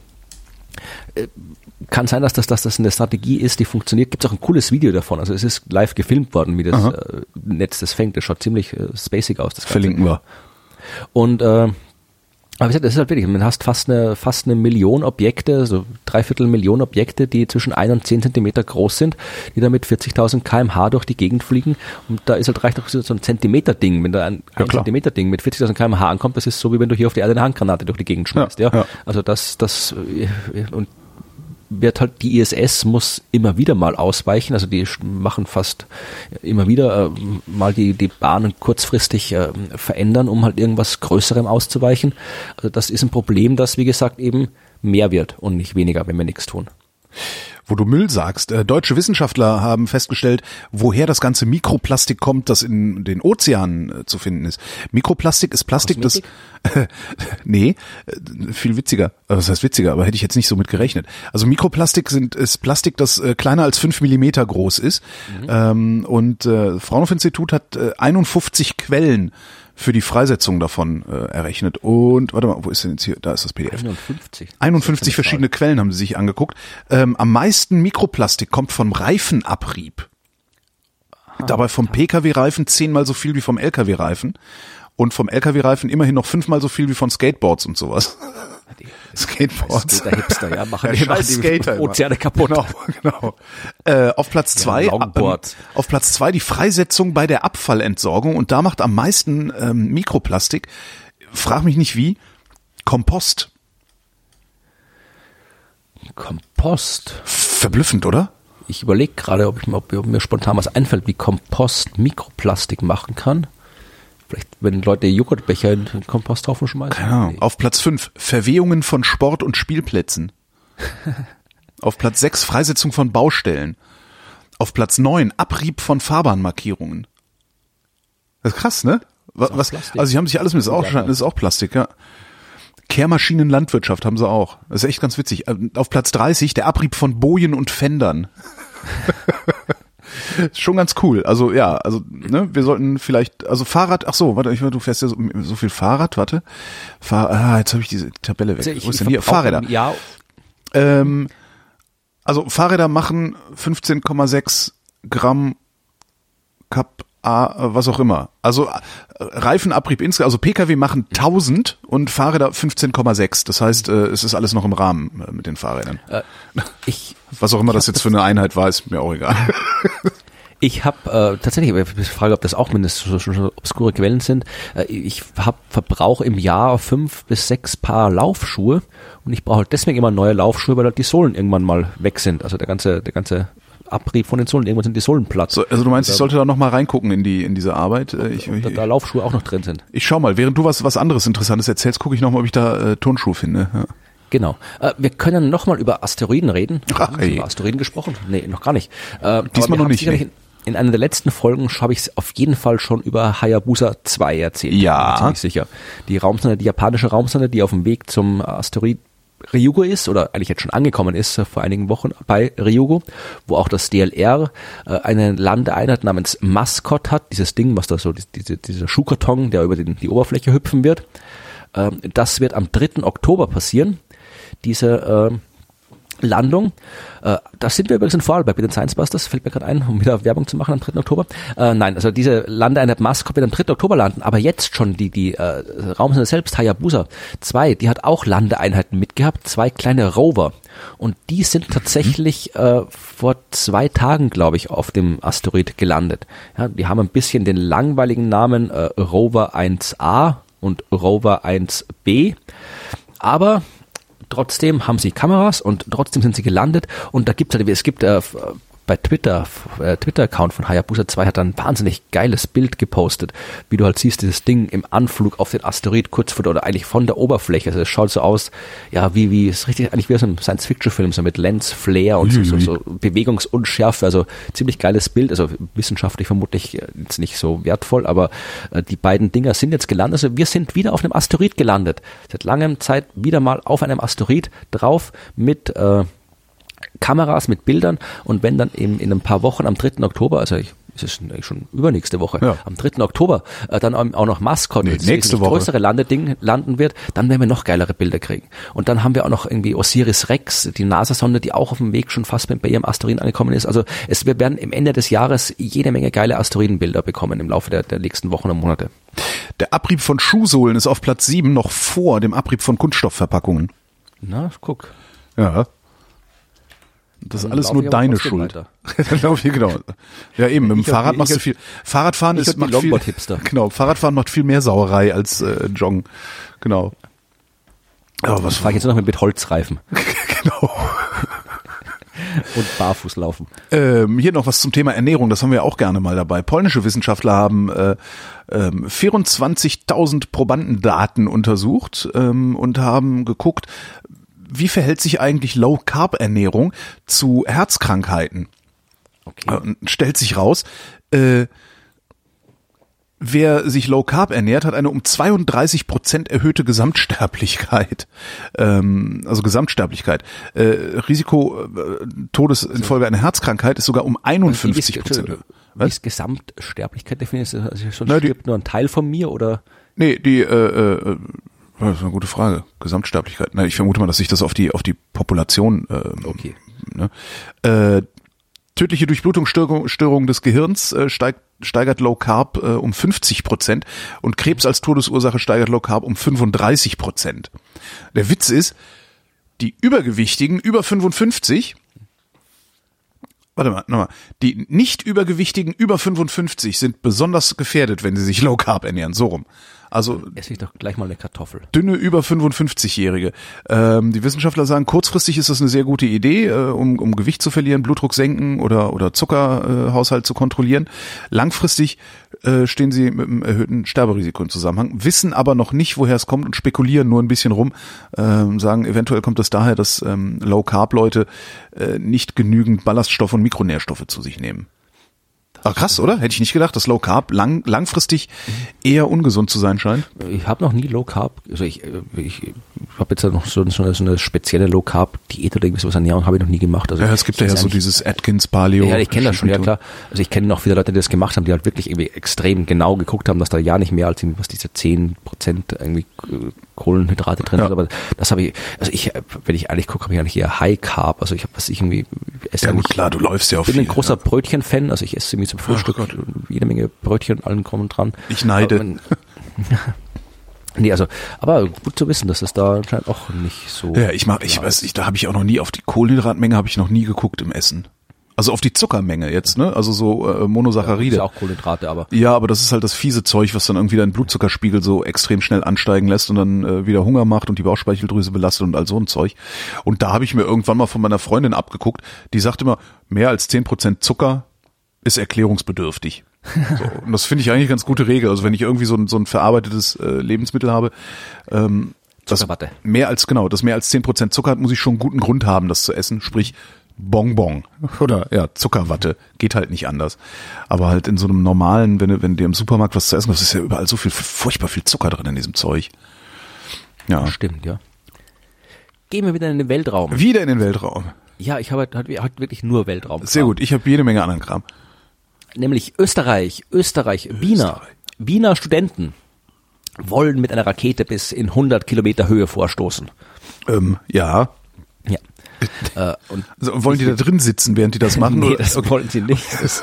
kann sein, dass das, dass das eine Strategie ist, die funktioniert. Gibt es auch ein cooles Video davon. Also es ist live gefilmt worden, wie das äh, Netz das fängt. Das schaut ziemlich äh, spacig aus. Das Ganze. Verlinken wir. Und äh, Aber wie gesagt, das ist halt wirklich, man hast fast eine, fast eine Million Objekte, so dreiviertel Million Objekte, die zwischen ein und zehn Zentimeter groß sind, die da mit 40.000 kmh durch die Gegend fliegen. Und da ist halt reicht noch so ein Zentimeter-Ding. Wenn da ein, Ja, ein. Zentimeter-Ding mit 40.000 kmh ankommt, das ist so, wie wenn du hier auf die Erde eine Handgranate durch die Gegend schmeißt. Ja, Ja, ja. Also das, das, äh, und wird halt die ISS muss immer wieder mal ausweichen, also die machen fast immer wieder äh, mal die, die Bahnen kurzfristig äh, verändern, um halt irgendwas Größerem auszuweichen. Also das ist ein Problem, das wie gesagt eben mehr wird und nicht weniger, wenn wir nichts tun. Wo du Müll sagst, äh, deutsche Wissenschaftler haben festgestellt, woher das ganze Mikroplastik kommt, das in den Ozeanen äh, zu finden ist. Mikroplastik ist Plastik, das nee, äh, viel witziger. Äh, Was heißt witziger, aber hätte ich jetzt nicht so mit gerechnet. Also Mikroplastik sind ist Plastik, das äh, kleiner als fünf Millimeter groß ist. Ähm, und äh, Fraunhofer-Institut hat äh, 51 Quellen für die Freisetzung davon äh, errechnet. Und warte mal, wo ist denn jetzt hier? Da ist das PDF. 51. 51 verschiedene Quellen haben sie sich angeguckt. Ähm, am meisten Mikroplastik kommt vom Reifenabrieb. Dabei vom Pkw-Reifen zehnmal so viel wie vom Lkw-Reifen. Und vom Lkw-Reifen immerhin noch fünfmal so viel wie von Skateboards und sowas. Skateboards. Skater Hipster, ja, machen Ja, die, machen die Skater immer. Ozeane kaputt. Genau, genau. Äh, auf Platz zwei, Longboards. ähm, auf Platz zwei die Freisetzung bei der Abfallentsorgung und da macht am meisten ähm, Mikroplastik. Frag mich nicht wie. Kompost. Kompost. Verblüffend, oder? Ich überlege gerade, ob, ich, ob mir spontan was einfällt, wie Kompost Mikroplastik machen kann. Vielleicht, wenn Leute Joghurtbecher in den Komposthaufen schmeißen. Keine Ahnung. Auf Platz 5 Verwehungen von Sport- und Spielplätzen. Auf Platz 6 Freisetzung von Baustellen. Auf Platz 9 Abrieb von Fahrbahnmarkierungen. Das ist krass, ne? Was, was, also sie haben sich alles mit das ist auch, das ist auch Plastik, ja. Kehrmaschinen Landwirtschaft haben sie auch. Das ist echt ganz witzig. Ähm, Auf Platz 30 der Abrieb von Bojen und Fendern. Ist Schon ganz cool. Also ja, also ne, wir sollten vielleicht, also Fahrrad, ach so, warte, ich, du fährst ja so, so viel Fahrrad, warte. Fahr, ah, jetzt habe ich diese Tabelle weg. Also ich- Wo ist denn hier? Fahrräder. Jahr Ähm, also Fahrräder machen 15,6 Gramm Kap A, äh, was auch immer. Also äh, Reifenabrieb insgesamt, also Pkw machen 1000 und Fahrräder 15,6. Das heißt, äh, es ist alles noch im Rahmen mit den Fahrrädern. Äh, ich Was auch immer das jetzt für eine Einheit war, ist mir auch egal. Ich habe äh, tatsächlich, ich frage, ob das auch mindestens so, obskure Quellen sind. Äh, ich hab Verbrauch im Jahr fünf bis sechs Paar Laufschuhe und ich brauche halt deswegen immer neue Laufschuhe, weil halt die Sohlen irgendwann mal weg sind. Also der ganze, der ganze Abrieb von den Sohlen, irgendwann sind die Sohlen platt. So, also du meinst, ich sollte da noch mal reingucken in die in diese Arbeit? Äh, Ich, da, ich, da Laufschuhe auch noch drin sind. ich schau mal, während du was was anderes Interessantes erzählst, gucke ich noch mal, ob ich da äh, Turnschuhe finde. Ja. Genau. Äh, wir können nochmal über Asteroiden reden. Ach, Haben wir über Asteroiden gesprochen? Nee, noch gar nicht. Äh, Diesmal noch nicht, nee. In, in einer der letzten Folgen habe ich auf jeden Fall schon über Hayabusa 2 erzählt. Ja. Bin Ziemlich sicher. Die Raumsonde, die japanische Raumsonde, die auf dem Weg zum Asteroid Ryugu ist oder eigentlich jetzt schon angekommen ist äh, vor einigen Wochen bei Ryugu, wo auch das DLR äh, eine Landeeinheit namens Mascot hat, dieses Ding, was da so, diese, dieser Schuhkarton, der über den, die Oberfläche hüpfen wird. Ähm, das wird am 3. Oktober passieren, diese äh, Landung. Äh, da sind wir übrigens in Vorarlberg bei den Science Busters, fällt mir gerade ein, um wieder Werbung zu machen am 3. Oktober. Äh, nein, also diese Landeeinheit Mascot wird am 3. Oktober landen, aber jetzt schon die, die äh, Raumsonde selbst, Hayabusa 2, die hat auch Landeeinheiten mitgehabt, zwei kleine Rover. Und die sind tatsächlich äh, vor zwei Tagen, glaube ich, auf dem Asteroid gelandet. Ja, die haben ein bisschen den langweiligen Namen äh, Rover 1A und Rover 1B. Aber trotzdem haben sie Kameras und trotzdem sind sie gelandet. Und da gibt es halt, es gibt äh, bei Twitter, äh, Twitter-Account von Hayabusa 2 hat da ein wahnsinnig geiles Bild gepostet, wie du halt siehst, dieses Ding im Anflug auf den Asteroid kurz vor der, oder eigentlich von der Oberfläche. Also es schaut so aus, ja, wie, wie, es ist richtig, eigentlich wie aus einem Science-Fiction-Film, so mit Lens, Flare und so, so, so Bewegungsunschärfe, also ziemlich geiles Bild, also wissenschaftlich vermutlich äh, jetzt nicht so wertvoll, aber äh, die beiden Dinger sind jetzt gelandet, also wir sind wieder auf einem Asteroid gelandet. Seit langem Zeit wieder mal auf einem Asteroid drauf mit, äh, Kameras mit Bildern und wenn dann eben in ein paar Wochen am 3. Oktober, also ich ist es eigentlich schon übernächste Woche, Ja. am 3. Oktober, äh, dann auch noch Mascot, Nee, das nächste Woche. größere Landeding landen wird, dann werden wir noch geilere Bilder kriegen. Und dann haben wir auch noch irgendwie Osiris Rex, die NASA-Sonde, die auch auf dem Weg schon fast bei ihrem Asteroiden angekommen ist. Also es, wir werden im Ende des Jahres jede Menge geile Asteroidenbilder bekommen im Laufe der, der nächsten Wochen und Monate. Der Abrieb von Schuhsohlen ist auf Platz 7 noch vor dem Abrieb von Kunststoffverpackungen. Na, guck. Ja. Das ist alles laufe nur deine Schuld. Dann lauf ich, genau. Ja, eben, mit dem hab Fahrrad die- machst du hab- viel. Fahrradfahren ist hab macht viel. Genau, Fahrradfahren macht viel mehr Sauerei als äh, Joggen. Genau. Aber was Fahre ich jetzt nur noch mit Holzreifen genau. und barfuß laufen. Ähm, hier noch was zum Thema Ernährung, das haben wir auch gerne mal dabei. Polnische Wissenschaftler haben äh, ähm, 24.000 Probandendaten untersucht ähm, und haben geguckt, wie verhält sich eigentlich Low-Carb-Ernährung zu Herzkrankheiten. Okay. Äh, stellt sich raus, äh, wer sich Low Carb ernährt, hat eine um 32 Prozent erhöhte Gesamtsterblichkeit. Ähm, also Gesamtsterblichkeit. Äh, Risiko äh, Todes infolge einer Herzkrankheit ist sogar um 51 Prozent. Wie ist Gesamtsterblichkeit definiert? Also schon Na, die- stirbt nur ein Teil von mir oder? Nee, die, äh, äh, das ist eine gute Frage. Gesamtsterblichkeit. Na, ich vermute mal, dass sich das auf die, auf die Population, ähm, Okay. ne? äh, tödliche Durchblutungsstörung Störung des Gehirns äh, steigt, steigert Low Carb äh, um 50 Prozent und Krebs als Todesursache steigert Low Carb um 35 Prozent. Der Witz ist, die Übergewichtigen über 55 Warte mal, nochmal. Die nicht übergewichtigen über 55 sind besonders gefährdet, wenn sie sich Low Carb ernähren. So rum. Also Esse ich doch gleich mal eine Kartoffel. dünne über 55-Jährige. Ähm, die Wissenschaftler sagen, kurzfristig ist das eine sehr gute Idee, äh, um, um Gewicht zu verlieren, Blutdruck senken oder, oder Zuckerhaushalt äh, zu kontrollieren. Langfristig äh, stehen sie mit einem erhöhten Sterberisiko im Zusammenhang, wissen aber noch nicht, woher es kommt und spekulieren nur ein bisschen rum, ähm, sagen, eventuell kommt es daher, dass ähm, Low-Carb-Leute äh, nicht genügend Ballaststoffe und Mikronährstoffe zu sich nehmen. Ach krass, oder? Hätte ich nicht gedacht, dass Low Carb lang, langfristig eher ungesund zu sein scheint. Ich habe noch nie Low Carb, also ich, äh, ich, habe jetzt noch so, so, eine, so eine spezielle Low Carb Diät oder irgendwie sowas Ernährung habe ich noch nie gemacht. Also Ja, es gibt ja, ja so dieses Atkins Paleo. Ja, ich kenne das schon, ja klar. Also ich kenne noch viele Leute, die das gemacht haben, die halt wirklich irgendwie extrem genau geguckt haben, dass da ja nicht mehr als was diese 10 Prozent irgendwie Kohlenhydrate drin Ja. sind. Aber das habe ich, also ich, wenn ich ehrlich gucke, habe ich eigentlich eher High Carb. Also ich habe, was ich irgendwie esse Ja gut, klar, du läufst ja auf Ich bin ein viel, großer ja. Brötchen-Fan, also ich esse irgendwie zum Frühstück jede Menge Brötchen, allen kommen und dran. Ich neide. Wenn- nee, also, aber gut zu wissen, dass es da anscheinend auch nicht so. Ja, ich mach, ich weiß, ich, da habe ich auch noch nie auf die Kohlenhydratmenge habe ich noch nie geguckt im Essen. Also auf die Zuckermenge jetzt, ne? Also so äh, ist Monosaccharide. ja auch Kohlenhydrate, aber Ja, aber das ist halt das fiese Zeug, was dann irgendwie deinen Blutzuckerspiegel so extrem schnell ansteigen lässt und dann äh, wieder Hunger macht und die Bauchspeicheldrüse belastet und all so ein Zeug. Und da habe ich mir irgendwann mal von meiner Freundin abgeguckt, die sagt immer, mehr als 10% Zucker ist erklärungsbedürftig. So, und das finde ich eigentlich eine ganz gute Regel. Also wenn ich irgendwie so ein, so ein verarbeitetes äh, Lebensmittel habe, ähm, das Zuckerwatte. mehr als, genau, das mehr als 10% Zucker hat, muss ich schon einen guten Grund haben, das zu essen. Sprich, Bonbon oder ja, Zuckerwatte. Geht halt nicht anders. Aber halt in so einem normalen, wenn du, wenn du dir im Supermarkt was zu essen hast, ist ja überall so viel, furchtbar viel Zucker drin in diesem Zeug. Ja. stimmt, ja. Gehen wir wieder in den Weltraum. Wieder in den Weltraum. Ja, ich habe heute, heute wirklich nur Weltraum. Sehr gut. Ich habe jede Menge anderen Kram. Nämlich Österreich, Österreich, Wiener. Wiener Studenten wollen mit einer Rakete bis in 100 Kilometer Höhe vorstoßen. Ähm, ja. Ja. äh, und Also, wollen die da drin sitzen, während die das machen? nee, oder? das wollen sie nicht. Das,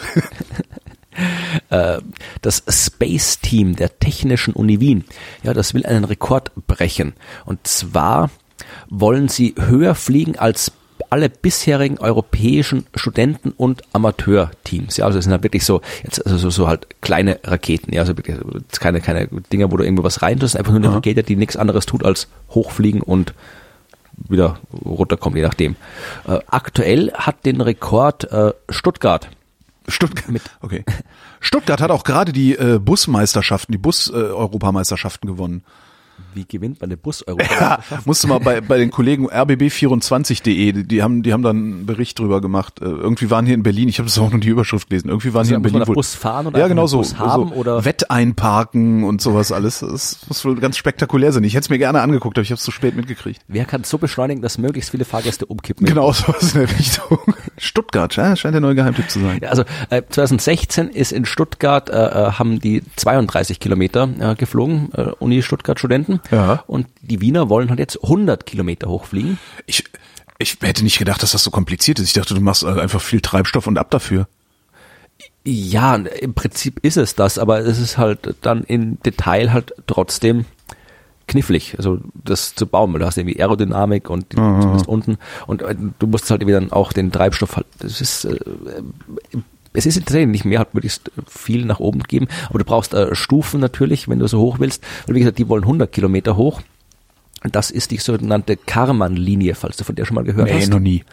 äh, das Space Team der Technischen Uni Wien, ja, das will einen Rekord brechen. Und zwar wollen sie höher fliegen als alle bisherigen europäischen Studenten und Amateurteams. Ja, also es sind halt wirklich so, jetzt also so, so halt kleine Raketen, ja, also wirklich jetzt keine, keine Dinger, wo du irgendwo was reintust, einfach nur eine Rakete, die nichts anderes tut als hochfliegen und wieder runterkommen, je nachdem. Äh, aktuell hat den Rekord äh, Stuttgart. Stuttgart. Okay. Stuttgart hat auch gerade die äh, Busmeisterschaften, die Bus-Europameisterschaften gewonnen. Wie gewinnt man den bus ja, musst du mal bei, bei den Kollegen rbb24.de, die, die haben, die haben dann einen Bericht drüber gemacht. Äh, irgendwie waren hier in Berlin, ich habe das auch nur die Überschrift gelesen, irgendwie waren also hier in Berlin. Bus fahren oder ja, genau so, Bus haben so oder Wetteinparken und sowas alles. Das muss wohl ganz spektakulär sein. Ich hätte es mir gerne angeguckt, aber ich habe es zu spät mitgekriegt. Wer kann so beschleunigen, dass möglichst viele Fahrgäste umkippen? Genau, sowas in der Richtung. Stuttgart, ja, scheint der neue Geheimtipp zu sein. Ja, also äh, 2016 ist in Stuttgart, äh, äh haben die 32 Kilometer äh, geflogen, äh, Uni Stuttgart Studenten. Ja. Und die Wiener wollen halt jetzt 100 Kilometer hochfliegen. Ich, ich hätte nicht gedacht, dass das so kompliziert ist. Ich dachte, du machst einfach viel Treibstoff und ab dafür. Ja, im Prinzip ist es das, aber es ist halt dann im Detail halt trotzdem knifflig, also das zu bauen, weil du hast irgendwie Aerodynamik und du bist unten und äh, du musst halt irgendwie dann auch den Treibstoff halt, das ist äh, es ist tatsächlich nicht mehr, hat möglichst viel nach oben geben, aber du brauchst äh, Stufen natürlich, wenn du so hoch willst, weil wie gesagt, die wollen 100 Kilometer hoch. Und das ist die sogenannte Karman-Linie, falls du von der schon mal gehört nee, hast. noch nie.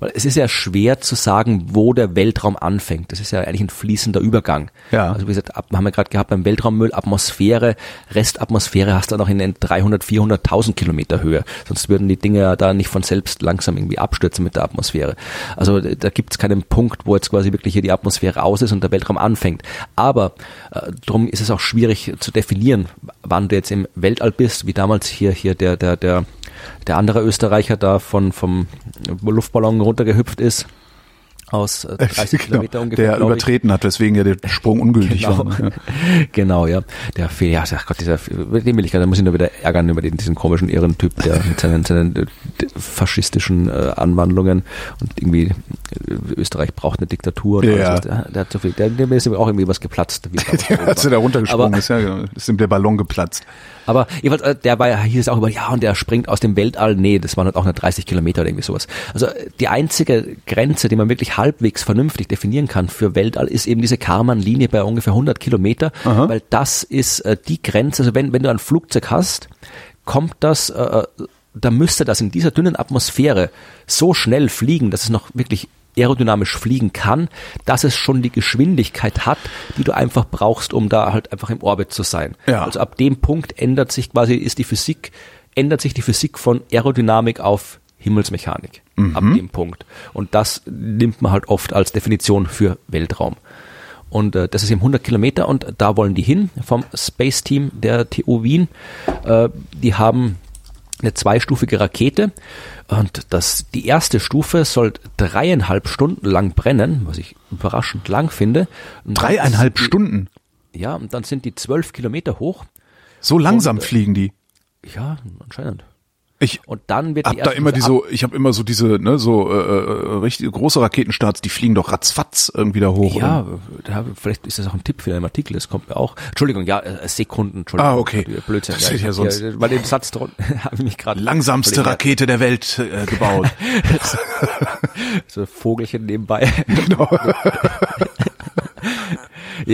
Weil es ist ja schwer zu sagen, wo der Weltraum anfängt. Das ist ja eigentlich ein fließender Übergang. Ja. Also wie gesagt, ab, haben wir gerade gehabt beim Weltraummüll, Atmosphäre, Restatmosphäre hast du dann noch in den 300, 400.000 Kilometer Höhe. Sonst würden die Dinge ja da nicht von selbst langsam irgendwie abstürzen mit der Atmosphäre. Also da gibt es keinen Punkt, wo jetzt quasi wirklich hier die Atmosphäre aus ist und der Weltraum anfängt. Aber äh, darum ist es auch schwierig zu definieren, wann du jetzt im Weltall bist, wie damals hier hier der der der der andere Österreicher da von vom Luftballon runtergehüpft ist aus 30 äh, genau, Kilometer ungefähr. Der übertreten hat, weswegen ja der Sprung ungültig genau. war. Ja. genau, ja. Der Fehl, ja, ach Gott, dieser, den will ich gar, da muss ich nur wieder ärgern über den, diesen komischen Ehrentyp, der mit seinen, seinen äh, faschistischen äh, Anwandlungen und irgendwie äh, Österreich braucht eine Diktatur. Ja. ja. Der, der, hat so viel, der, dem ist auch irgendwie was geplatzt. der, als er da runtergesprungen ist, ja, genau. ist ihm der Ballon geplatzt. Aber jedenfalls, äh, der war ja, hieß es auch über, ja, und der springt aus dem Weltall. Nee, das waren halt auch nur 30 Kilometer oder irgendwie sowas. Also die einzige Grenze, die man wirklich halbwegs vernünftig definieren kann für Weltall, ist eben diese Karman-Linie bei ungefähr 100 Kilometer, Aha. weil das ist äh, die Grenze. Also wenn, wenn du ein Flugzeug hast, kommt das, äh, da müsste das in dieser dünnen Atmosphäre so schnell fliegen, dass es noch wirklich aerodynamisch fliegen kann, dass es schon die Geschwindigkeit hat, die du einfach brauchst, um da halt einfach im Orbit zu sein. Ja. Also ab dem Punkt ändert sich quasi, ist die Physik, ändert sich die Physik von Aerodynamik auf Himmelsmechanik. Mhm. Ab dem Punkt. Und das nimmt man halt oft als Definition für Weltraum. Und äh, das ist eben 100 Kilometer und da wollen die hin vom Space Team der TU Wien. Äh, die haben eine zweistufige Rakete und das, die erste Stufe soll dreieinhalb Stunden lang brennen, was ich überraschend lang finde. Und dreieinhalb die, Stunden? Ja, und dann sind die zwölf Kilometer hoch. So langsam und, äh, fliegen die? Ja, anscheinend. Ich und dann wird hab da immer die so, ich habe immer so diese, ne, so äh, äh, richtig große Raketenstarts, die fliegen doch ratzfatz irgendwie da hoch. Ja, da, vielleicht ist das auch ein Tipp für den Artikel. Das kommt mir auch. Entschuldigung, ja, äh, Sekunden. Entschuldigung. Ah, okay. Blödsinn. Das ja, ist ja sonst. Ja, bei dem Satz habe ich mich gerade. Langsamste Rakete der Welt äh, gebaut. so Vogelchen nebenbei. Genau.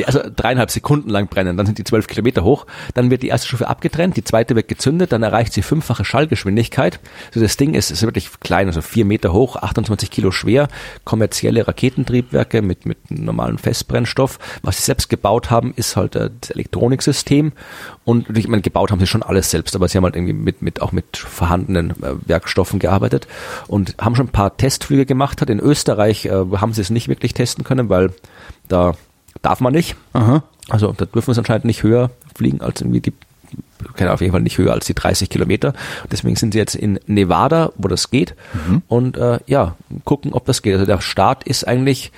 Also dreieinhalb Sekunden lang brennen, dann sind die zwölf Kilometer hoch, dann wird die erste Stufe abgetrennt, die zweite wird gezündet, dann erreicht sie fünffache Schallgeschwindigkeit. Also das Ding ist, ist wirklich klein, also vier Meter hoch, 28 Kilo schwer, kommerzielle Raketentriebwerke mit, mit normalem Festbrennstoff. Was sie selbst gebaut haben, ist halt äh, das Elektroniksystem und ich meine, gebaut haben sie schon alles selbst, aber sie haben halt irgendwie mit, mit auch mit vorhandenen äh, Werkstoffen gearbeitet und haben schon ein paar Testflüge gemacht. Hat in Österreich äh, haben sie es nicht wirklich testen können, weil da darf man nicht. Aha. Also da dürfen wir anscheinend nicht höher fliegen als irgendwie die keine auf jeden Fall nicht höher als die 30 Kilometer. Deswegen sind sie jetzt in Nevada, wo das geht, mhm. und äh, ja, gucken, ob das geht. Also der Start ist eigentlich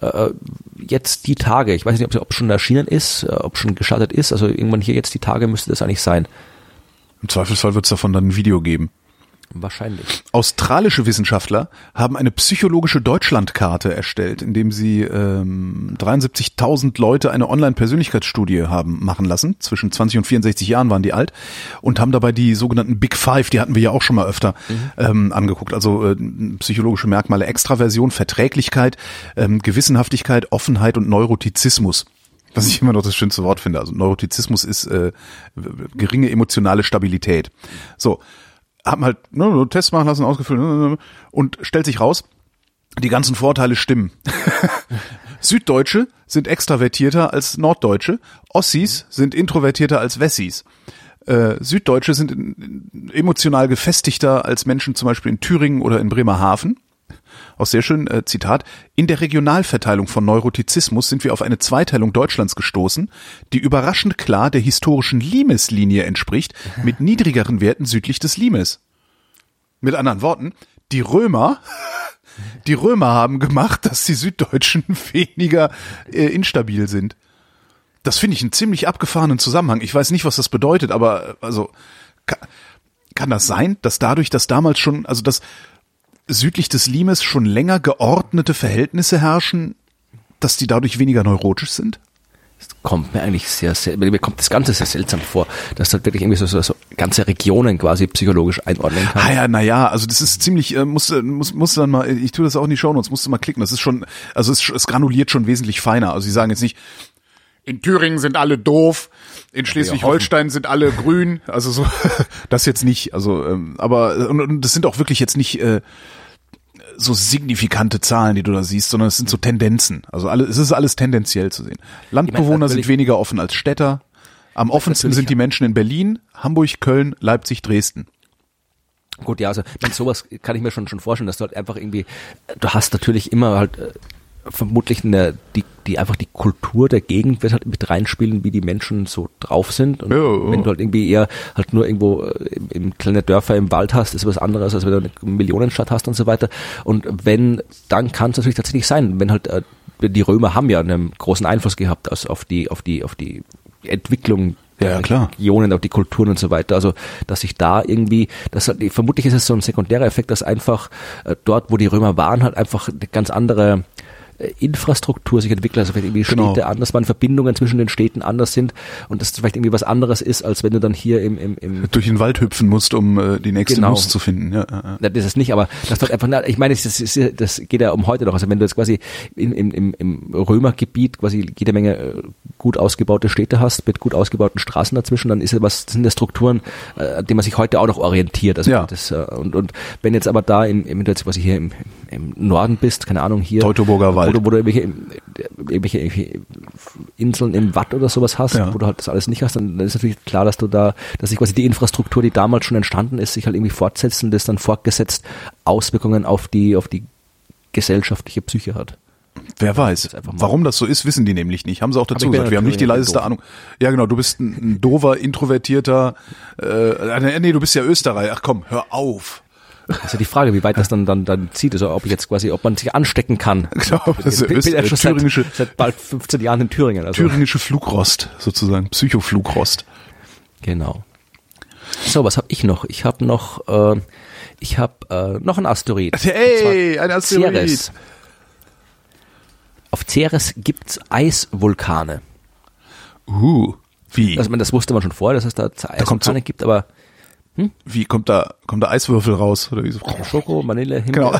äh, jetzt die Tage. Ich weiß nicht, ob es schon erschienen ist, äh, ob schon gestartet ist. Also irgendwann hier jetzt die Tage müsste das eigentlich sein. Im Zweifelsfall wird es davon dann ein Video geben. Wahrscheinlich. Australische Wissenschaftler haben eine psychologische Deutschlandkarte erstellt, indem sie ähm, 73.000 Leute eine Online-Persönlichkeitsstudie haben machen lassen. Zwischen 20 und 64 Jahren waren die alt und haben dabei die sogenannten Big Five, die hatten wir ja auch schon mal öfter mhm. ähm, angeguckt. Also äh, psychologische Merkmale: Extraversion, Verträglichkeit, ähm, Gewissenhaftigkeit, Offenheit und Neurotizismus. Was ich immer noch das schönste Wort finde. Also Neurotizismus ist äh, geringe emotionale Stabilität. So haben halt ne, Tests machen lassen, ausgefüllt ne, ne, ne, und stellt sich raus, die ganzen Vorteile stimmen. Süddeutsche sind extravertierter als Norddeutsche, Ossis sind introvertierter als Wessis. äh, Süddeutsche sind in, in, emotional gefestigter als Menschen zum Beispiel in Thüringen oder in Bremerhaven. Auch sehr schön, äh, Zitat, in der Regionalverteilung von Neurotizismus sind wir auf eine Zweiteilung Deutschlands gestoßen, die überraschend klar der historischen Limes-Linie entspricht, mit niedrigeren Werten südlich des Limes. Mit anderen Worten, die Römer, die Römer haben gemacht, dass die Süddeutschen weniger äh, instabil sind. Das finde ich einen ziemlich abgefahrenen Zusammenhang. Ich weiß nicht, was das bedeutet, aber äh, also kann, kann das sein, dass dadurch, dass damals schon, also dass südlich des Limes schon länger geordnete Verhältnisse herrschen, dass die dadurch weniger neurotisch sind? Das kommt mir eigentlich sehr, sehr, mir kommt das Ganze sehr seltsam vor, dass halt wirklich irgendwie so, so, so ganze Regionen quasi psychologisch einordnen kann. Ah ja, naja, also das ist ziemlich, äh, muss, muss, muss dann mal, ich tue das auch in die Shownotes, musst du mal klicken, das ist schon, also es, es granuliert schon wesentlich feiner. Also sie sagen jetzt nicht, in Thüringen sind alle doof, in Schleswig-Holstein sind alle grün, also so, das jetzt nicht, also, ähm, aber, und, und das sind auch wirklich jetzt nicht, äh, so signifikante Zahlen, die du da siehst, sondern es sind so Tendenzen. Also alles, es ist alles tendenziell zu sehen. Landbewohner sind weniger offen als Städter. Am offensten sind die Menschen in Berlin, Hamburg, Köln, Leipzig, Dresden. Gut, ja, also wenn sowas kann ich mir schon schon vorstellen, dass du halt einfach irgendwie, du hast natürlich immer halt äh, vermutlich eine, die, die einfach die Kultur der Gegend wird halt mit reinspielen, wie die Menschen so drauf sind. Und Ja, ja. wenn du halt irgendwie eher halt nur irgendwo äh, im, im kleine Dörfer im Wald hast, ist was anderes, als wenn du eine Millionenstadt hast und so weiter. Und wenn, dann kann es natürlich tatsächlich sein, wenn halt äh, die Römer haben ja einen großen Einfluss gehabt also auf die, auf die, auf die Entwicklung der Ja, klar. Regionen, auf die Kulturen und so weiter. Also, dass sich da irgendwie, das vermutlich ist es so ein sekundärer Effekt, dass einfach äh, dort, wo die Römer waren, halt einfach eine ganz andere Infrastruktur sich entwickelt, also vielleicht irgendwie Genau. Städte anders waren, Verbindungen zwischen den Städten anders sind und das vielleicht irgendwie was anderes ist, als wenn du dann hier im, im, im Durch den Wald hüpfen musst, um äh, die nächste Genau. Nuss zu finden. Ja, ja, ja. das ist nicht, aber das wird einfach, na, ich meine, das, ist, das geht ja um heute noch. Also wenn du jetzt quasi im, im, im Römergebiet quasi jede Menge äh, gut ausgebaute Städte hast, mit gut ausgebauten Straßen dazwischen, dann ist ja was, das sind ja Strukturen, äh, an denen man sich heute auch noch orientiert. Also Ja. das, äh, und, und wenn jetzt aber da im, im, wenn du jetzt quasi hier im, im Norden bist, keine Ahnung, hier Teutoburger Wald. Wo du, wo du irgendwelche, irgendwelche, irgendwelche Inseln im Watt oder sowas hast, Ja. wo du halt das alles nicht hast, dann, dann ist natürlich klar, dass du da, dass sich quasi die Infrastruktur, die damals schon entstanden ist, sich halt irgendwie fortsetzt und das dann fortgesetzt Auswirkungen auf die, auf die gesellschaftliche Psyche hat. Wer weiß. einfach mal- Warum das so ist, wissen die nämlich nicht. Haben sie auch dazu gesagt. Wir haben nicht die leiseste. Ahnung. Ja, genau. Du bist ein, ein dover, introvertierter. Äh, nee, du bist ja Österreich. Ach komm, hör auf. Das ist ja die Frage, wie weit das dann, dann, dann zieht, also ob ich jetzt quasi, ob man sich anstecken kann. Genau, das ist bin ja schon seit, thüringische, seit bald 15 Jahren in Thüringen. Also. thüringische Flugrost sozusagen, Psychoflugrost. Genau. So, was habe ich noch? Ich habe noch, äh, ich habe äh, noch ein Asteroid. Hey, ein Asteroid. Ceres. Auf Ceres gibt's Eisvulkane. Uh, wie? Also, man, das wusste man schon vorher, dass es da kommt so- Eisvulkane gibt, aber wie kommt da kommt da Eiswürfel raus oder wie so? Schoko, Vanille, Himmel. Genau.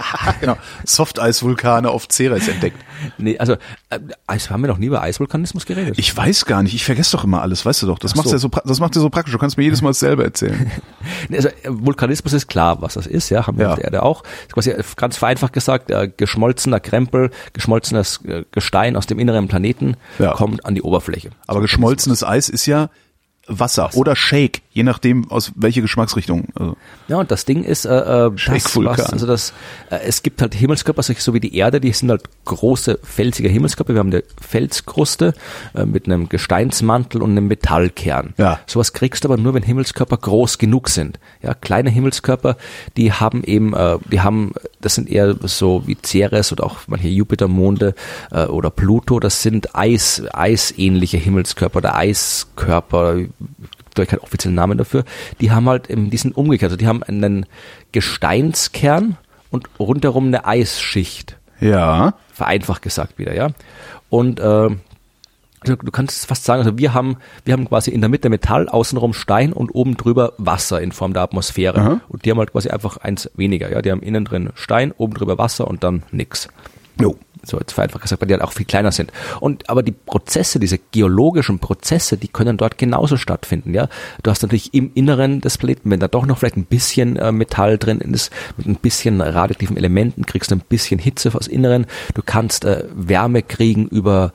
genau. Softeisvulkane auf Ceres entdeckt. nee, also, äh, Eis, haben wir noch nie über Eisvulkanismus geredet? Ich weiß gar nicht, ich vergesse doch immer alles, weißt du doch. Das Ach macht so. ja so das macht ja so praktisch. Du kannst mir jedes Mal dasselbe erzählen. Nee, Also äh, Vulkanismus ist klar, was das ist, ja, haben wir Ja. auf der Erde auch. Ist quasi äh, ganz vereinfacht gesagt, äh, geschmolzener Krempel, geschmolzenes äh, Gestein aus dem inneren Planeten Ja. kommt an die Oberfläche. Aber geschmolzenes Eis ist ja Wasser oder Shake, je nachdem aus welche Geschmacksrichtung. Also, Ja, und das Ding ist, äh, äh, das, was, also das, äh, es gibt halt Himmelskörper, so so wie die Erde, die sind halt große felsige Himmelskörper. Wir haben eine Felskruste äh, mit einem Gesteinsmantel und einem Metallkern. Ja. Sowas kriegst du aber nur, wenn Himmelskörper groß genug sind. Ja, kleine Himmelskörper, die haben eben, äh, die haben, das sind eher so wie Ceres oder auch manche Jupitermonde äh, oder Pluto, das sind Eis, eisähnliche Himmelskörper oder Eiskörper, da keinen offiziellen Namen dafür, die haben halt, ähm, die sind umgekehrt, also die haben einen Gesteinskern und rundherum eine Eisschicht, ja. vereinfacht gesagt wieder, ja. Und äh, also du kannst fast sagen, also wir haben, wir haben quasi in der Mitte Metall, außenrum Stein und oben drüber Wasser in Form der Atmosphäre. Aha. Und die haben halt quasi einfach eins weniger, ja. Die haben innen drin Stein, oben drüber Wasser und dann nix. Jo. So jetzt vereinfacht gesagt, weil die halt auch viel kleiner sind. Und aber die Prozesse, diese geologischen Prozesse, die können dort genauso stattfinden. Ja, du hast natürlich im Inneren des Planeten, wenn da doch noch vielleicht ein bisschen äh, Metall drin ist, mit ein bisschen radioaktiven Elementen, kriegst du ein bisschen Hitze aus Inneren. Du kannst äh, Wärme kriegen über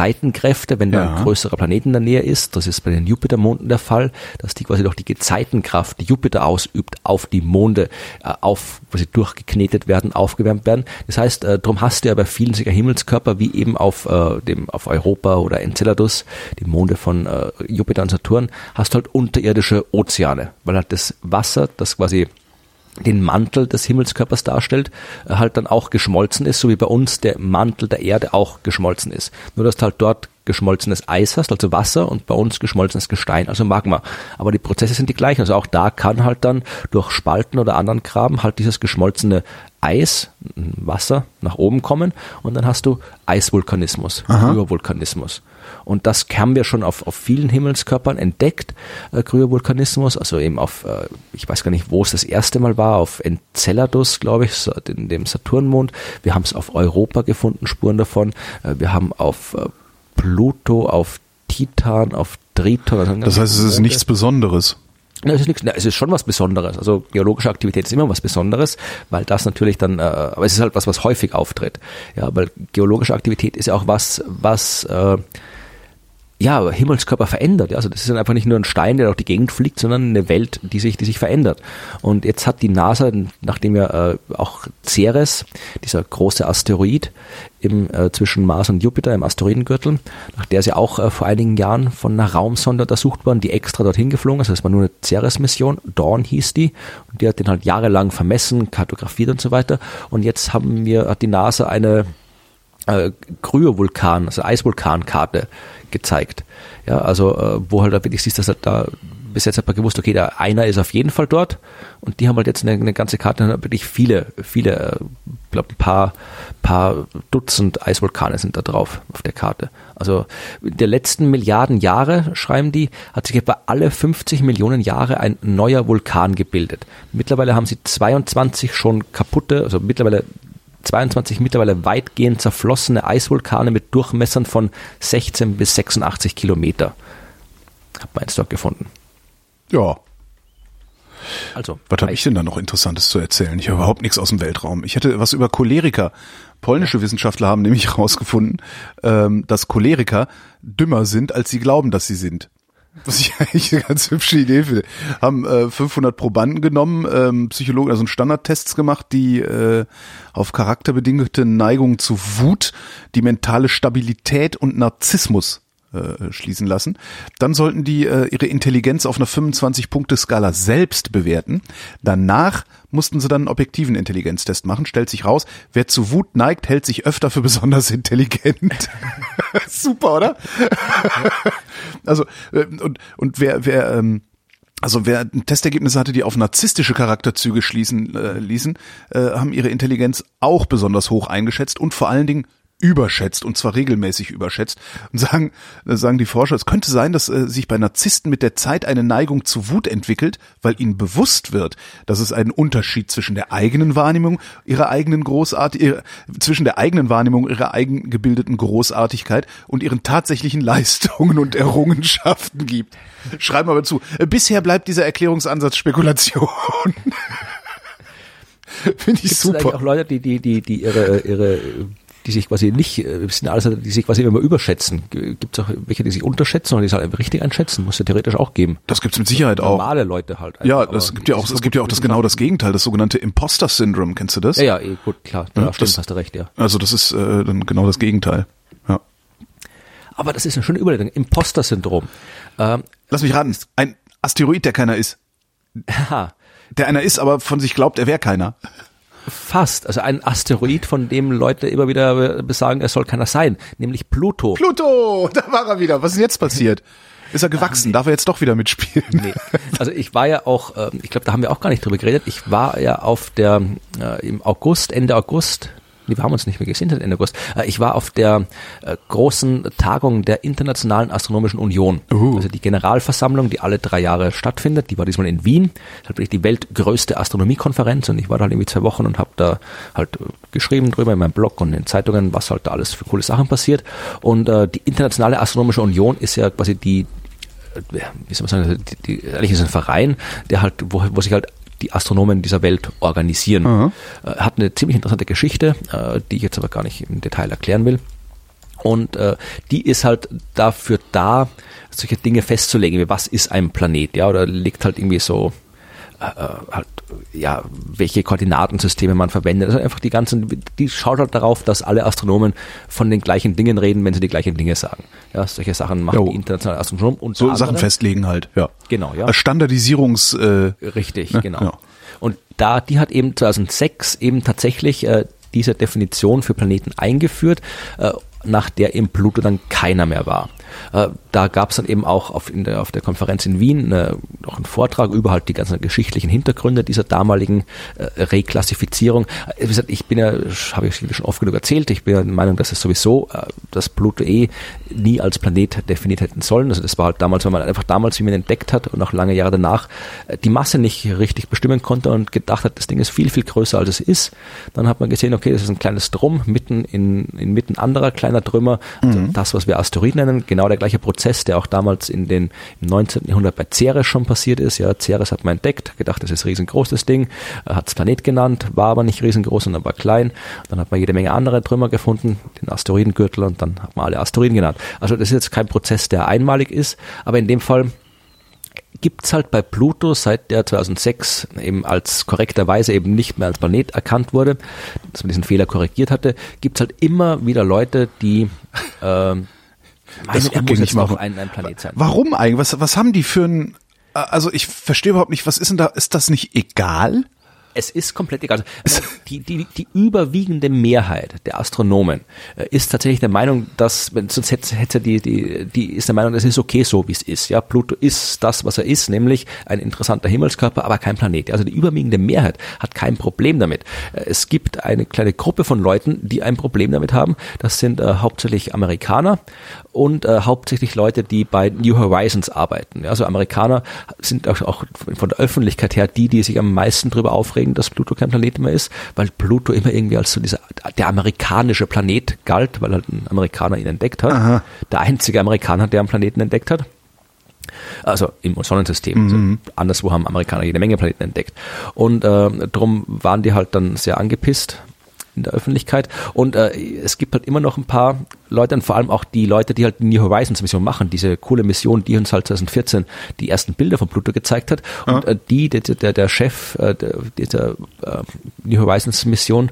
Gezeitenkräfte, wenn da Ja. ein größerer Planet in der Nähe ist. Das ist bei den Jupitermonden der Fall, dass die quasi durch die Gezeitenkraft, die Jupiter ausübt, auf die Monde äh, auf, quasi durchgeknetet werden, aufgewärmt werden. Das heißt, äh, darum hast du ja bei vielen sicher Himmelskörper, wie eben auf äh, dem auf Europa oder Enceladus, die Monde von äh, Jupiter und Saturn, hast halt unterirdische Ozeane, weil halt das Wasser, das quasi den Mantel des Himmelskörpers darstellt, äh, halt dann auch geschmolzen ist, so wie bei uns der Mantel der Erde auch geschmolzen ist. Nur dass halt dort geschmolzenes Eis hast, also Wasser, und bei uns geschmolzenes Gestein, also Magma. Aber die Prozesse sind die gleichen. Also auch da kann halt dann durch Spalten oder anderen Graben halt dieses geschmolzene Eis, Wasser nach oben kommen und dann hast du Eisvulkanismus, Kryovulkanismus. Und das haben wir schon auf, auf vielen Himmelskörpern entdeckt, äh, Kryovulkanismus, also eben auf, äh, ich weiß gar nicht, wo es das erste Mal war, auf Enceladus, glaube ich, in dem Saturnmond. Wir haben es auf Europa gefunden, Spuren davon. Äh, wir haben auf äh, Pluto, auf Titan, auf Triton. Das heißt, es ist nichts Besonderes. na, es ist nichts, es ist schon was Besonderes. Also geologische Aktivität ist immer was Besonderes, weil das natürlich dann, äh, aber es ist halt was, was häufig auftritt. Ja, weil geologische Aktivität ist ja auch was, was äh, ja, Himmelskörper verändert. Also das ist einfach nicht nur ein Stein, der durch die Gegend fliegt, sondern eine Welt, die sich, die sich verändert. Und jetzt hat die NASA, nachdem ja äh, auch Ceres, dieser große Asteroid im, äh, zwischen Mars und Jupiter im Asteroidengürtel, nach der ja auch äh, vor einigen Jahren von einer Raumsonde untersucht worden, die extra dorthin geflogen ist. Das war nur eine Ceres-Mission, Dawn hieß die, und die hat den halt jahrelang vermessen, kartografiert und so weiter. Und jetzt haben wir, hat die NASA eine äh, Kryovulkan, also Eisvulkankarte gezeigt. Ja, also äh, wo halt da wirklich siehst, dass halt da bis jetzt hat man gewusst, okay, da einer ist auf jeden Fall dort und die haben halt jetzt eine, eine ganze Karte, und wirklich viele, viele, äh, ich glaube ein paar, paar Dutzend Eisvulkane sind da drauf auf der Karte. Also in der letzten Milliarden Jahre, schreiben die, hat sich etwa alle 50 Millionen Jahre ein neuer Vulkan gebildet. Mittlerweile haben sie 22 schon kaputte, also mittlerweile 22 mittlerweile weitgehend zerflossene Eisvulkane mit Durchmessern von 16 bis 86 Kilometer. Hat man jetzt dort gefunden. Ja. Also, Was habe ich denn da noch Interessantes zu erzählen? Ich habe überhaupt nichts aus dem Weltraum. Ich hätte was über Choleriker. Polnische Wissenschaftler haben nämlich herausgefunden, ähm, dass Choleriker dümmer sind, als sie glauben, dass sie sind. Was ich eigentlich eine ganz hübsche Idee finde. Haben äh, 500 Probanden genommen, ähm, Psychologen, also Standardtests gemacht, die äh, auf charakterbedingte Neigung zu Wut, die mentale Stabilität und Narzissmus äh, schließen lassen. Dann sollten die äh, ihre Intelligenz auf einer 25-Punkte-Skala selbst bewerten. Danach mussten sie dann einen objektiven Intelligenztest machen. Stellt sich raus, wer zu Wut neigt, hält sich öfter für besonders intelligent. Super, oder? also äh, und und wer wer ähm, also wer Testergebnisse hatte, die auf narzisstische Charakterzüge schließen äh, ließen, äh, haben ihre Intelligenz auch besonders hoch eingeschätzt und vor allen Dingen überschätzt und zwar regelmäßig überschätzt und sagen äh, sagen die Forscher, es könnte sein, dass äh, sich bei Narzissten mit der Zeit eine Neigung zu Wut entwickelt, weil ihnen bewusst wird, dass es einen Unterschied zwischen der eigenen Wahrnehmung ihrer eigenen Großart ihrer, zwischen der eigenen Wahrnehmung ihrer eigen gebildeten Großartigkeit und ihren tatsächlichen Leistungen und Errungenschaften gibt. Schreiben wir aber zu. Äh, Bisher bleibt dieser Erklärungsansatz Spekulation. Finde ich Gibt es eigentlich auch super. Leute, die, die, die, die ihre, ihre, die sich quasi nicht, äh, es sind alles, die sich quasi immer überschätzen. Gibt es auch welche, die sich unterschätzen oder die sich halt richtig einschätzen? Muss ja theoretisch auch geben. Das gibt's mit Sicherheit auch. Normale Leute halt. Ja, einfach, das aber gibt ja auch, es gibt ja auch das genau das Gegenteil, das sogenannte Imposter-Syndrom. Kennst du das? Ja, ja, eh, gut, klar. Da Ja, stimmt, das- hast du recht, ja. Also das ist äh, dann genau das Gegenteil. Ja. Aber das ist eine schöne Überleitung. Imposter-Syndrom. Ähm, Lass mich raten, ein Asteroid, der keiner ist. haha, Der einer ist, aber von sich glaubt, er wäre keiner. Fast. Also ein Asteroid, von dem Leute immer wieder besagen, es soll keiner sein. Nämlich Pluto. Pluto, da war er wieder. Was ist jetzt passiert? Ist er gewachsen? Darf er jetzt doch wieder mitspielen? Nee. Also ich war ja auch, ähm, ich glaube, da haben wir auch gar nicht drüber geredet. Ich war ja auf der, äh, im August, Ende August, Nee, wir haben uns nicht mehr gesehen seit Ende August. Äh, ich war auf der äh, großen Tagung der Internationalen Astronomischen Union. Uh. Also die Generalversammlung, die alle drei Jahre stattfindet. Die war diesmal in Wien. Das ist halt wirklich die weltgrößte Astronomiekonferenz und ich war da halt irgendwie zwei Wochen und habe da halt äh, geschrieben drüber in meinem Blog und in Zeitungen, was halt da alles für coole Sachen passiert. Und äh, die Internationale Astronomische Union ist ja quasi die wie soll man sagen, die, die, eigentlich ist ein Verein, der halt, wo, wo sich halt die Astronomen dieser Welt organisieren. Mhm. Hat eine ziemlich interessante Geschichte, äh, die ich jetzt aber gar nicht im Detail erklären will. Und äh, die ist halt dafür da, solche Dinge festzulegen, wie was ist ein Planet, ja, oder legt halt irgendwie so halt, ja, welche Koordinatensysteme man verwendet. Also einfach die ganzen, die schaut halt darauf, dass alle Astronomen von den gleichen Dingen reden, wenn sie die gleichen Dinge sagen. Ja, solche Sachen machen Jo. die internationale Astronomie und So Sachen festlegen halt, ja. Genau, ja. Als Standardisierungs, äh, Richtig, Ne? genau. Ja. Und da, die hat eben 2006 eben tatsächlich äh, diese Definition für Planeten eingeführt, äh, nach der eben Pluto dann keiner mehr war. Äh, da gab es dann eben auch auf, in der, auf der Konferenz in Wien äh, noch einen Vortrag über halt die ganzen geschichtlichen Hintergründe dieser damaligen äh, Reklassifizierung. Äh, Wie gesagt, ich bin ja, habe ich schon oft genug erzählt, ich bin ja der Meinung, dass es sowieso, äh, dass Pluto eh nie als Planet definiert hätten sollen. Also das war halt damals, wenn man einfach damals, wie man entdeckt hat und auch lange Jahre danach, äh, die Masse nicht richtig bestimmen konnte und gedacht hat, das Ding ist viel, viel größer als es ist. Dann hat man gesehen, okay, das ist ein kleines Drum mitten in, inmitten anderer kleiner Trümmer. Also das, was wir Asteroid nennen, genau der gleiche Prozess, der auch damals in den, im 19. Jahrhundert bei Ceres schon passiert ist. Ja, Ceres hat man entdeckt, gedacht, das ist riesengroß, das Ding, hat es Planet genannt, war aber nicht riesengroß, sondern war klein. Dann hat man jede Menge andere Trümmer gefunden, den Asteroidengürtel und dann hat man alle Asteroiden genannt. Also das ist jetzt kein Prozess, der einmalig ist, aber in dem Fall gibt's halt bei Pluto, seit der 2006 eben als korrekterweise eben nicht mehr als Planet erkannt wurde, dass man diesen Fehler korrigiert hatte, gibt's halt immer wieder Leute, die ähm, Das er muss noch machen. ein, ein Planet sein. warum eigentlich? Was, was haben die für ein, äh, also ich verstehe überhaupt nicht, was ist denn da, ist das nicht egal? Es ist komplett egal. Also die, die, die überwiegende Mehrheit der Astronomen äh, ist tatsächlich der Meinung, dass, sonst hätte, hätte die, die, die ist der Meinung, es ist okay so, wie es ist. Ja, Pluto ist das, was er ist, nämlich ein interessanter Himmelskörper, aber kein Planet. Also die überwiegende Mehrheit hat kein Problem damit. Äh, Es gibt eine kleine Gruppe von Leuten, die ein Problem damit haben. Das sind äh, hauptsächlich Amerikaner und äh, hauptsächlich Leute, die bei New Horizons arbeiten. Ja, also Amerikaner sind auch, auch von der Öffentlichkeit her die, die sich am meisten darüber aufregen, dass Pluto kein Planet mehr ist, weil Pluto immer irgendwie als so dieser der amerikanische Planet galt, weil halt ein Amerikaner ihn entdeckt hat. Aha. Der einzige Amerikaner, der einen Planeten entdeckt hat. Also im Sonnensystem. Also anderswo haben Amerikaner jede Menge Planeten entdeckt. Und äh, darum waren die halt dann sehr angepisst in der Öffentlichkeit. Und äh, es gibt halt immer noch ein paar Leute und vor allem auch die Leute, die halt die New Horizons Mission machen, diese coole Mission, die uns halt 2014 die ersten Bilder von Pluto gezeigt hat. Und äh, die, der, der, der Chef äh, der, dieser äh, New Horizons Mission,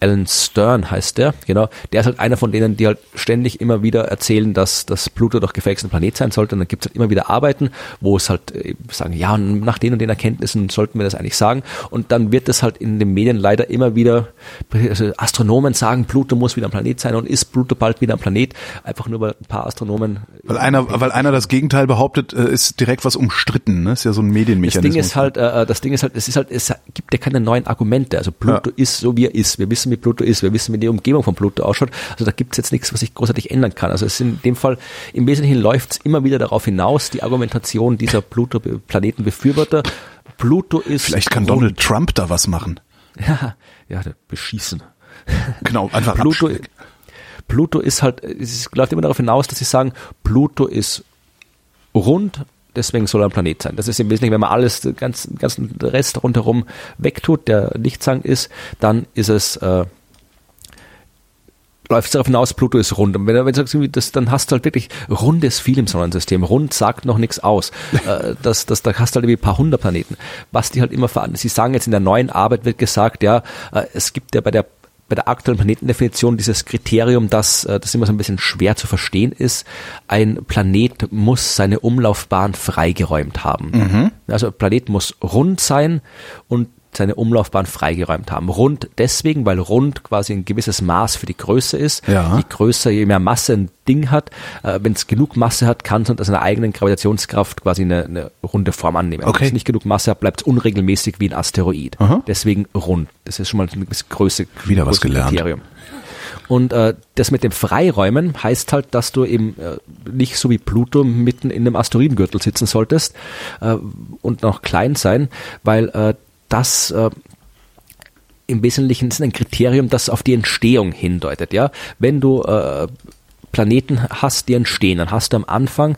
Alan Stern heißt der, genau. Der ist halt einer von denen, die halt ständig immer wieder erzählen, dass, dass Pluto doch gefälligst ein Planet sein sollte. Und dann gibt es halt immer wieder Arbeiten, wo es halt äh, sagen, ja, und nach den und den Erkenntnissen sollten wir das eigentlich sagen. Und dann wird das halt in den Medien leider immer wieder, also Astronomen sagen, Pluto muss wieder ein Planet sein und ist Pluto bald wieder ein Planet. Einfach nur, weil ein paar Astronomen Weil einer, weil einer das Gegenteil behauptet, äh, ist direkt was umstritten, ne? Ist ja so ein Das Medienmechanismus. Ding ist halt, äh, das Ding ist halt, es ist halt, es gibt ja keine neuen Argumente. Also Pluto ist so wie er ist. Wir wissen, wie Pluto ist. Wir wissen, wie die Umgebung von Pluto ausschaut. Also da gibt es jetzt nichts, was sich großartig ändern kann. Also es ist in dem Fall, im Wesentlichen läuft es immer wieder darauf hinaus, die Argumentation dieser Pluto-Planetenbefürworter. Pluto ist Vielleicht kann. Donald Trump da was machen. Ja, ja, beschießen. Genau, einfach Pluto. Pluto ist halt, es läuft immer darauf hinaus, dass sie sagen, Pluto ist rund, deswegen soll er ein Planet sein. Das ist im Wesentlichen, wenn man alles, den ganzen, ganzen Rest rundherum wegtut, der nichtssagend ist, dann ist es, äh, läuft es darauf hinaus, Pluto ist rund. Und wenn du, wenn du sagst, das, dann hast du halt wirklich, rund ist viel im Sonnensystem. Rund sagt noch nichts aus. Äh, das, das, da hast du halt irgendwie ein paar hundert Planeten. Was die halt immer veran Sie sagen jetzt in der neuen Arbeit wird gesagt, ja, äh, es gibt ja bei der bei der aktuellen Planetendefinition dieses Kriterium, dass äh, das immer so ein bisschen schwer zu verstehen ist. Ein Planet muss seine Umlaufbahn freigeräumt haben. Also ein Planet muss rund sein und seine Umlaufbahn freigeräumt haben. Rund deswegen, weil rund quasi ein gewisses Maß für die Größe ist. Ja. Je größer, je mehr Masse ein Ding hat, äh, wenn es genug Masse hat, kann es unter seiner eigenen Gravitationskraft quasi eine, eine runde Form annehmen. Okay. Wenn es nicht genug Masse hat, bleibt es unregelmäßig wie ein Asteroid. Aha. Deswegen rund. Das ist schon mal gewisse Größe. Wieder was gelernt. Kriterium. Und äh, das mit dem Freiräumen heißt halt, dass du eben äh, nicht so wie Pluto mitten in einem Asteroidengürtel sitzen solltest äh, und noch klein sein, weil äh, das äh, im Wesentlichen ist ein Kriterium, das auf die Entstehung hindeutet. Ja, wenn du äh, Planeten hast, die entstehen, dann hast du am Anfang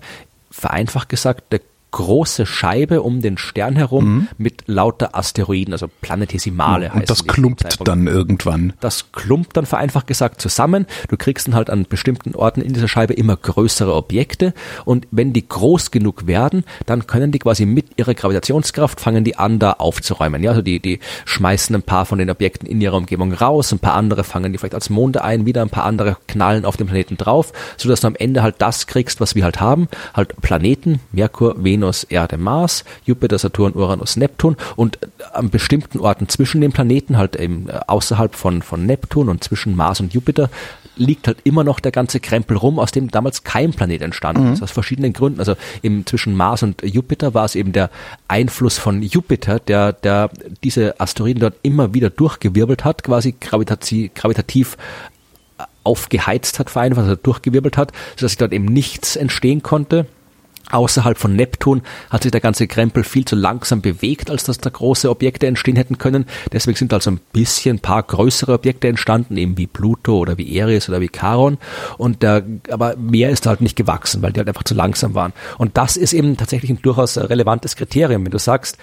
vereinfacht gesagt eine große Scheibe um den Stern herum mit lauter Asteroiden, also Planetesimale. Mhm. Und das klumpt dann irgendwann. Das klumpt dann vereinfacht gesagt zusammen. Du kriegst dann halt an bestimmten Orten in dieser Scheibe immer größere Objekte und wenn die groß genug werden, dann können die quasi mit ihrer Gravitationskraft fangen die an, da aufzuräumen. Ja, also die, die schmeißen ein paar von den Objekten in ihrer Umgebung raus, ein paar andere fangen die vielleicht als Monde ein, wieder ein paar andere knallen auf den Planeten drauf, sodass du am Ende halt das kriegst, was wir halt haben. Halt Planeten, Merkur, Venus, Erde, Mars, Jupiter, Saturn, Uranus, Neptun und an bestimmten Orten zwischen den Planeten, halt eben äh, außerhalb von, von Neptun und zwischen Mars und Jupiter, liegt halt immer noch der ganze Krempel rum, aus dem damals kein Planet entstanden ist, aus verschiedenen Gründen. Also im, zwischen Mars und Jupiter war es eben der Einfluss von Jupiter, der, der diese Asteroiden dort immer wieder durchgewirbelt hat, quasi gravitati gravitativ aufgeheizt hat, vereinfacht, also durchgewirbelt hat, sodass sich dort eben nichts entstehen konnte. Außerhalb von Neptun hat sich der ganze Krempel viel zu langsam bewegt, als dass da große Objekte entstehen hätten können. Deswegen sind also ein bisschen ein paar größere Objekte entstanden, eben wie Pluto oder wie Eris oder wie Charon. Und der, aber mehr ist halt nicht gewachsen, weil die halt einfach zu langsam waren. Und das ist eben tatsächlich ein durchaus relevantes Kriterium, wenn du sagst,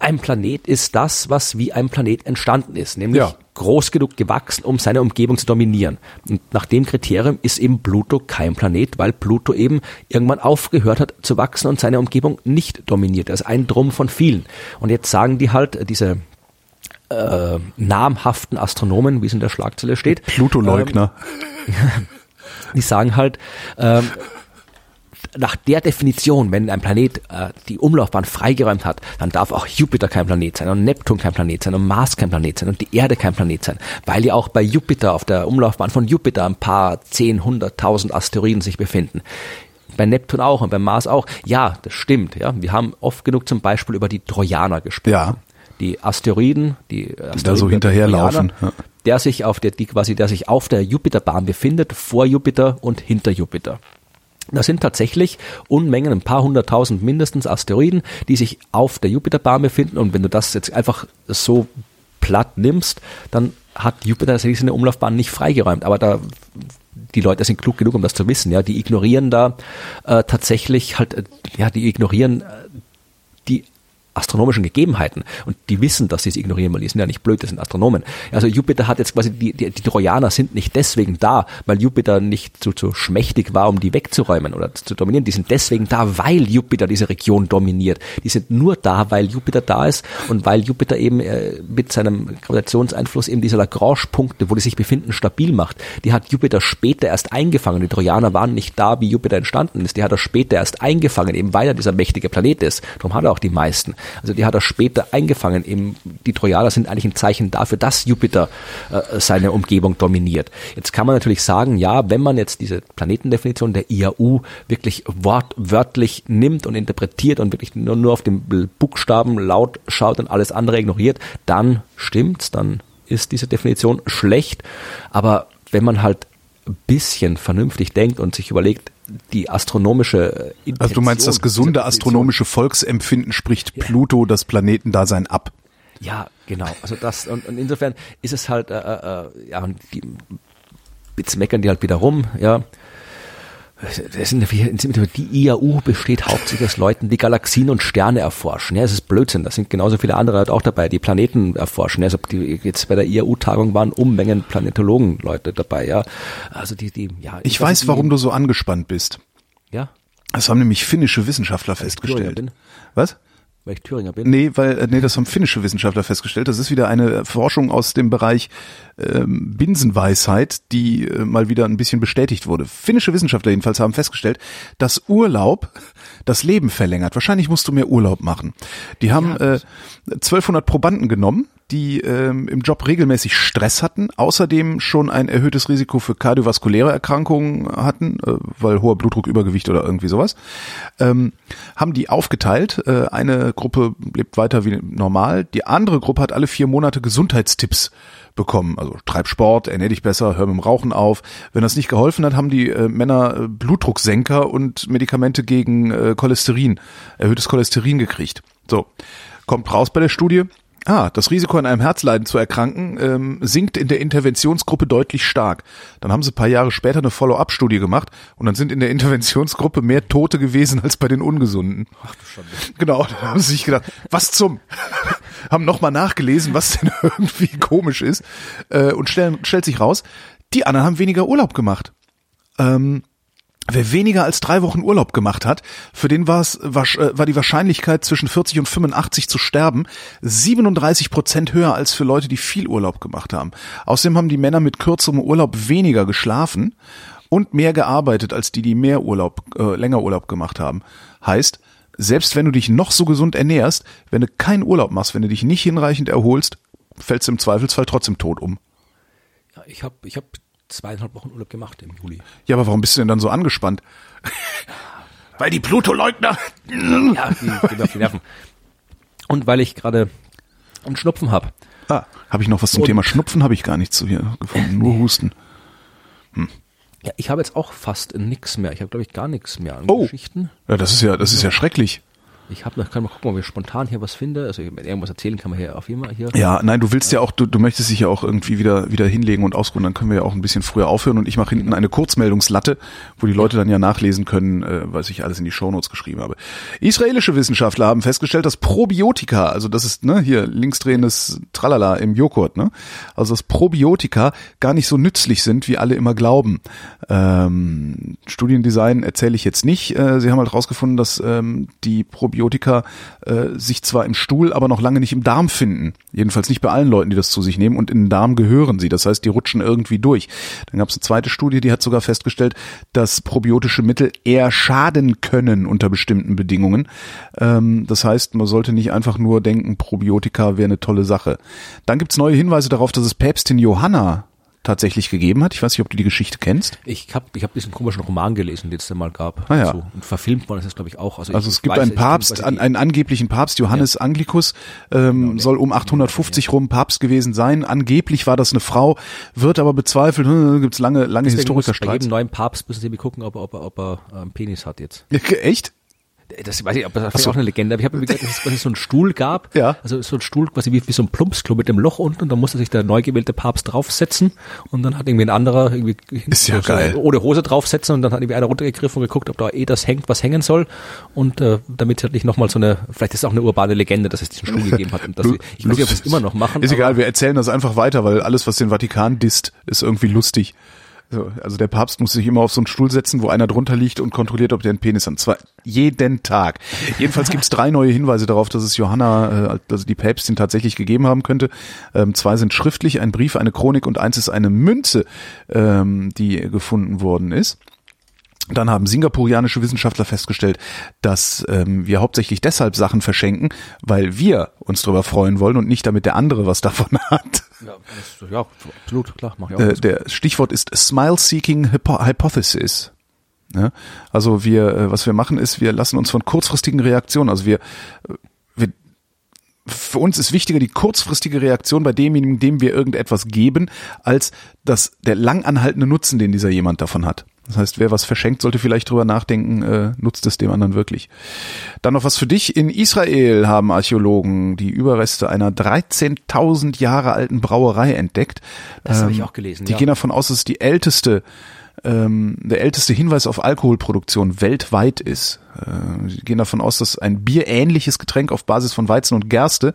ein Planet ist das, was wie ein Planet entstanden ist, nämlich Ja. groß genug gewachsen, um seine Umgebung zu dominieren. Und nach dem Kriterium ist eben Pluto kein Planet, weil Pluto eben irgendwann aufgehört hat zu wachsen und seine Umgebung nicht dominiert. Er ist ein Drum von vielen. Und jetzt sagen die halt, diese äh, namhaften Astronomen, wie es in der Schlagzeile steht, Pluto-Leugner. die sagen halt, ähm, nach der Definition, wenn ein Planet äh, die Umlaufbahn freigeräumt hat, dann darf auch Jupiter kein Planet sein und Neptun kein Planet sein und Mars kein Planet sein und die Erde kein Planet sein, weil ja auch bei Jupiter auf der Umlaufbahn von Jupiter ein paar zehn, hunderttausend Asteroiden sich befinden. Bei Neptun auch und bei Mars auch. Ja, das stimmt. Ja, wir haben oft genug zum Beispiel über die Trojaner gesprochen. Ja. Die Asteroiden, die, Asteroiden da so hinterherlaufen, ja. der sich auf der, die quasi, der sich auf der Jupiterbahn befindet, vor Jupiter und hinter Jupiter. Das sind tatsächlich Unmengen, ein paar hunderttausend mindestens Asteroiden, die sich auf der Jupiterbahn befinden. Und wenn du das jetzt einfach so platt nimmst, dann hat Jupiter tatsächlich seine Umlaufbahn nicht freigeräumt. Aber da die Leute sind klug genug, um das zu wissen. Ja, die ignorieren da äh, tatsächlich halt, äh, ja, die ignorieren äh, astronomischen Gegebenheiten und die wissen, dass sie es ignorieren, weil die sind ja nicht blöd, das sind Astronomen. Also Jupiter hat jetzt quasi, die, die, die Trojaner sind nicht deswegen da, weil Jupiter nicht zu, zu schmächtig war, um die wegzuräumen oder zu dominieren. Die sind deswegen da, weil Jupiter diese Region dominiert. Die sind nur da, weil Jupiter da ist und weil Jupiter eben äh, mit seinem Gravitationseinfluss eben diese Lagrange-Punkte, wo die sich befinden, stabil macht. Die hat Jupiter später erst eingefangen. Die Trojaner waren nicht da, wie Jupiter entstanden ist. Die hat er später erst eingefangen, eben weil er dieser mächtige Planet ist. Darum hat er auch die meisten. Also die hat er später eingefangen. Eben die Trojaner sind eigentlich ein Zeichen dafür, dass Jupiter äh, seine Umgebung dominiert. Jetzt kann man natürlich sagen, ja, wenn man jetzt diese Planetendefinition der IAU wirklich wortwörtlich nimmt und interpretiert und wirklich nur, nur auf den Buchstaben laut schaut und alles andere ignoriert, dann stimmt's, dann ist diese Definition schlecht. Aber wenn man halt bisschen vernünftig denkt und sich überlegt, die astronomische äh, Also du meinst, das Intention gesunde astronomische Volksempfinden spricht Pluto das Planetendasein ab. Ja, genau. Also das und, und insofern ist es halt, äh, äh, ja, und die, jetzt meckern die halt wieder rum, ja. Das sind, die IAU besteht hauptsächlich aus Leuten, die Galaxien und Sterne erforschen. Ja, es ist Blödsinn. Da sind genauso viele andere halt auch dabei, die Planeten erforschen. Also die jetzt bei der IAU-Tagung waren Unmengen Planetologen-Leute dabei. Ja, also die, die, ja. Ich weiß, warum du so angespannt bist. Ja, Das haben nämlich finnische Wissenschaftler festgestellt. Was? Weil ich Thüringer bin. Nee, weil, äh, nee, das haben finnische Wissenschaftler festgestellt. Das ist wieder eine Forschung aus dem Bereich ähm, Binsenweisheit, die äh, mal wieder ein bisschen bestätigt wurde. Finnische Wissenschaftler jedenfalls haben festgestellt, dass Urlaub das Leben verlängert. Wahrscheinlich musst du mehr Urlaub machen. Die haben äh, 1200 Probanden genommen, die ähm, im Job regelmäßig Stress hatten, außerdem schon ein erhöhtes Risiko für kardiovaskuläre Erkrankungen hatten, äh, weil hoher Blutdruck, Übergewicht oder irgendwie sowas, ähm, haben die aufgeteilt. Äh, eine Gruppe lebt weiter wie normal, die andere Gruppe hat alle vier Monate Gesundheitstipps bekommen. Also treib Sport, ernähr dich besser, hör mit dem Rauchen auf. Wenn das nicht geholfen hat, haben die äh, Männer äh, Blutdrucksenker und Medikamente gegen äh, Cholesterin, erhöhtes Cholesterin gekriegt. So, kommt raus bei der Studie. Ah, das Risiko an einem Herzleiden zu erkranken ähm, sinkt in der Interventionsgruppe deutlich stark. Dann haben sie ein paar Jahre später eine Follow-up-Studie gemacht und dann sind in der Interventionsgruppe mehr Tote gewesen als bei den Ungesunden. Ach du Schande. Genau, da haben sie sich gedacht, was zum? haben nochmal nachgelesen, was denn irgendwie komisch ist äh, und stellen, stellt sich raus, die anderen haben weniger Urlaub gemacht. Ähm, Wer weniger als drei Wochen Urlaub gemacht hat, für den war es war, war die Wahrscheinlichkeit zwischen 40 und 85 zu sterben 37 Prozent höher als für Leute, die viel Urlaub gemacht haben. Außerdem haben die Männer mit kürzerem Urlaub weniger geschlafen und mehr gearbeitet als die, die mehr Urlaub äh, länger Urlaub gemacht haben. Heißt, selbst wenn du dich noch so gesund ernährst, wenn du keinen Urlaub machst, wenn du dich nicht hinreichend erholst, fällst du im Zweifelsfall trotzdem tot um. Ja, ich habe ich hab zweieinhalb Wochen Urlaub gemacht im Juli. Ja, aber warum bist du denn dann so angespannt? weil die Pluto-Leugner. Ja, die gehen auf die Nerven. Und weil ich gerade einen Schnupfen habe. Ah, habe ich noch was zum Und- Thema Schnupfen? Habe ich gar nichts so hier gefunden, nur Husten. Ja, ich habe jetzt auch fast nix mehr. Ich habe, glaube ich, gar nichts mehr an Oh. Geschichten. Ja, das ist ja, das ist ja schrecklich. Ich habe noch, kann mal gucken, ob ich spontan hier was finde. Also wenn irgendwas erzählen kann man hier auf jeden Fall hier. Ja, nein, du willst ja auch, du, du möchtest dich ja auch irgendwie wieder wieder hinlegen und ausruhen. Dann können wir ja auch ein bisschen früher aufhören und ich mache hinten eine Kurzmeldungslatte, wo die Leute dann ja nachlesen können, äh, was ich alles in die Shownotes geschrieben habe. Israelische Wissenschaftler haben festgestellt, dass Probiotika, also das ist ne hier linksdrehendes Tralala im Joghurt, ne, also dass Probiotika gar nicht so nützlich sind, wie alle immer glauben. Ähm, Studiendesign erzähle ich jetzt nicht. Äh, sie haben halt rausgefunden, dass ähm, die Probiotika äh, sich zwar im Stuhl, aber noch lange nicht im Darm finden. Jedenfalls nicht bei allen Leuten, die das zu sich nehmen. Und in den Darm gehören sie. Das heißt, die rutschen irgendwie durch. Dann gab es eine zweite Studie, die hat sogar festgestellt, dass probiotische Mittel eher schaden können unter bestimmten Bedingungen. Ähm, das heißt, man sollte nicht einfach nur denken, Probiotika wäre eine tolle Sache. Dann gibt's neue Hinweise darauf, dass es Päpstin Johanna tatsächlich gegeben hat. Ich weiß nicht, ob du die Geschichte kennst. Ich habe ich hab diesen komischen Roman gelesen, den es da mal gab. Ah, ja. Und verfilmt worden ist das, glaube ich, auch. Also, Also es gibt weiß, einen Papst, an- einen angeblichen Papst, Johannes Anglicus, ähm, soll um 850 rum Papst gewesen sein. Angeblich war das eine Frau, wird aber bezweifelt. Hm, Gibt's lange, lange muss Bei jedem neuen Papst müssen sie mir gucken, ob er, ob er, ob er ähm, Penis hat jetzt. Echt? Das weiß ich, aber das ist so. auch eine Legende. Aber ich habe mir gesagt, dass es quasi so einen Stuhl gab. Ja. Also so ein Stuhl quasi wie, wie so ein Plumpsklo mit dem Loch unten und da musste sich der neu gewählte Papst draufsetzen und dann hat irgendwie ein anderer irgendwie Ist ja so geil. ohne Hose draufsetzen und dann hat irgendwie einer runtergegriffen und geguckt, ob da eh das hängt, was hängen soll und äh, damit halt nicht nochmal so eine, vielleicht ist es auch eine urbane Legende, dass es diesen Stuhl gegeben hat und dass wir, ich weiß nicht, ob sie es immer noch machen. Ist egal, wir erzählen das einfach weiter, weil alles, was den Vatikan disst, ist irgendwie lustig. So, also der Papst muss sich immer auf so einen Stuhl setzen, wo einer drunter liegt und kontrolliert, ob der einen Penis hat. Zwar jeden Tag. Jedenfalls gibt's drei neue Hinweise darauf, dass es Johanna, äh, also die Päpstin tatsächlich gegeben haben könnte. Ähm, zwei sind schriftlich, ein Brief, eine Chronik und eins ist eine Münze, ähm, die gefunden worden ist. Dann haben singapurianische Wissenschaftler festgestellt, dass ähm, wir hauptsächlich deshalb Sachen verschenken, weil wir uns darüber freuen wollen und nicht damit der andere was davon hat. Ja, das, ja absolut, klar, mach ich auch. Äh, der Stichwort ist Smile-Seeking Hypo Hypothesis. Ja? Also wir, äh, was wir machen ist, wir lassen uns von kurzfristigen Reaktionen, also wir, äh, wir für uns ist wichtiger die kurzfristige Reaktion bei demjenigen, dem wir irgendetwas geben, als das der langanhaltende Nutzen, den dieser jemand davon hat. Das heißt, wer was verschenkt, sollte vielleicht drüber nachdenken, äh, nutzt es dem anderen wirklich. Dann noch was für dich. In Israel haben Archäologen die Überreste einer 13.000 Jahre alten Brauerei entdeckt. Das habe ich auch gelesen, Die ja. gehen davon aus, dass es die älteste ähm, der älteste Hinweis auf Alkoholproduktion weltweit ist. Äh, Sie gehen davon aus, dass ein bierähnliches Getränk auf Basis von Weizen und Gerste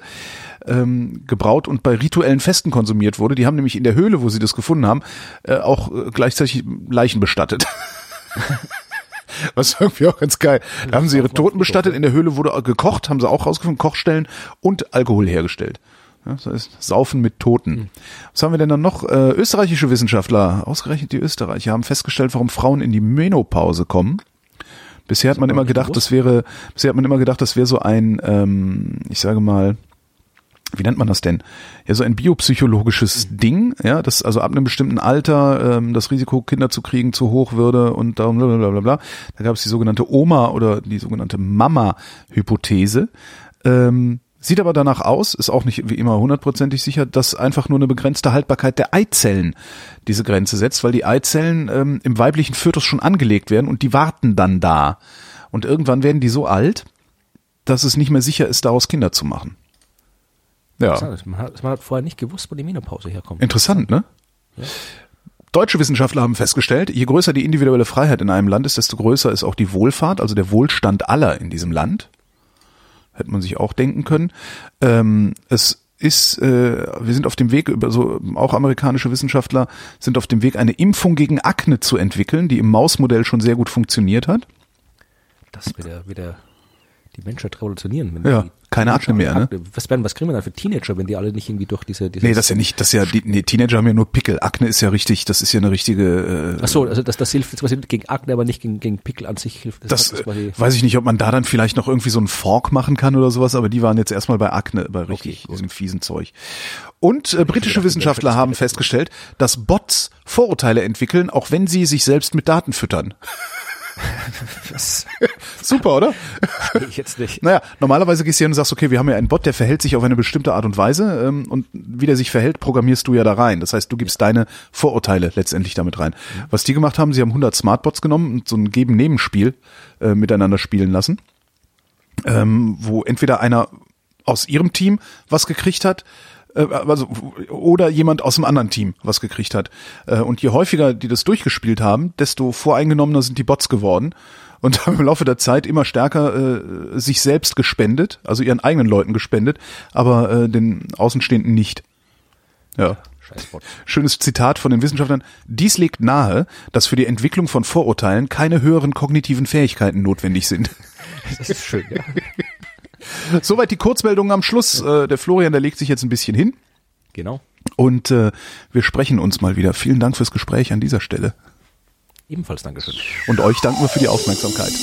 ähm, gebraut und bei rituellen Festen konsumiert wurde. Die haben nämlich in der Höhle, wo sie das gefunden haben, äh, auch äh, gleichzeitig Leichen bestattet. Was irgendwie auch ganz geil. Da haben sie ihre Toten bestattet, in der Höhle wurde gekocht, haben sie auch rausgefunden, Kochstellen und Alkohol hergestellt. Ja, das heißt, Saufen mit Toten. Was haben wir denn dann noch? Äh, österreichische Wissenschaftler, ausgerechnet die Österreicher, haben festgestellt, warum Frauen in die Menopause kommen. Bisher hat man immer gedacht, das wäre, bisher hat man immer gedacht, das wäre so ein, ähm, ich sage mal, wie nennt man das denn? Ja, so ein biopsychologisches Ding, ja, das also ab einem bestimmten Alter ähm, das Risiko, Kinder zu kriegen, zu hoch würde und darum bla bla bla bla. Da gab es die sogenannte Oma oder die sogenannte Mama-Hypothese. Ähm, sieht aber danach aus, ist auch nicht wie immer hundertprozentig sicher, dass einfach nur eine begrenzte Haltbarkeit der Eizellen diese Grenze setzt, weil die Eizellen ähm, im weiblichen Fötus schon angelegt werden und die warten dann da. Und irgendwann werden die so alt, dass es nicht mehr sicher ist, daraus Kinder zu machen. Ja. Man hat, man hat vorher nicht gewusst, wo die Menopause herkommt. Interessant, ne? Deutsche Wissenschaftler haben festgestellt, je größer die individuelle Freiheit in einem Land ist, desto größer ist auch die Wohlfahrt, also der Wohlstand aller in diesem Land. Hätte man sich auch denken können. Ähm, es ist, äh, wir sind auf dem Weg, also auch amerikanische Wissenschaftler sind auf dem Weg, eine Impfung gegen Akne zu entwickeln, die im Mausmodell schon sehr gut funktioniert hat. Das wieder, wieder die Menschheit revolutionieren. Ja, keine Akne mehr, ne? Was werden, was kriegen wir dann für Teenager, wenn die alle nicht irgendwie durch diese, diese Nee, das ist ja nicht, das ist ja, die, nee, Teenager haben ja nur Pickel. Akne ist ja richtig, das ist ja eine richtige, äh, Ach so, also das, das hilft jetzt quasi gegen Akne, aber nicht gegen, gegen Pickel an sich hilft. Das quasi- äh, weiß ich nicht, ob man da dann vielleicht noch irgendwie so einen Fork machen kann oder sowas, aber die waren jetzt erstmal bei Akne, bei richtig gut. diesem fiesen Zeug. Und äh, britische Wissenschaftler haben festgestellt, dass Bots Vorurteile entwickeln, auch wenn sie sich selbst mit Daten füttern. Super, oder? ich jetzt nicht. Naja, normalerweise gehst du hin und sagst, okay, wir haben ja einen Bot, der verhält sich auf eine bestimmte Art und Weise ähm, und wie der sich verhält, programmierst du ja da rein. Das heißt, du gibst deine Vorurteile letztendlich damit rein. Was die gemacht haben, sie haben 100 Smartbots genommen und so ein Geben-Nebenspiel äh, miteinander spielen lassen, ähm, wo entweder einer aus ihrem Team was gekriegt hat, also oder jemand aus dem anderen Team was gekriegt hat. Äh, Und je häufiger die das durchgespielt haben, desto voreingenommener sind die Bots geworden und haben im Laufe der Zeit immer stärker äh, sich selbst gespendet, also ihren eigenen Leuten gespendet, aber äh, den Außenstehenden nicht. Ja. Schönes Zitat von den Wissenschaftlern. Dies legt nahe, dass für die Entwicklung von Vorurteilen keine höheren kognitiven Fähigkeiten notwendig sind. Das ist schön, ja. Soweit die Kurzmeldungen am Schluss. Äh, der Florian, der legt sich jetzt ein bisschen hin. Genau. Und äh, wir sprechen uns mal wieder. Vielen Dank fürs Gespräch an dieser Stelle. Ebenfalls Dankeschön. Und euch danken wir für die Aufmerksamkeit.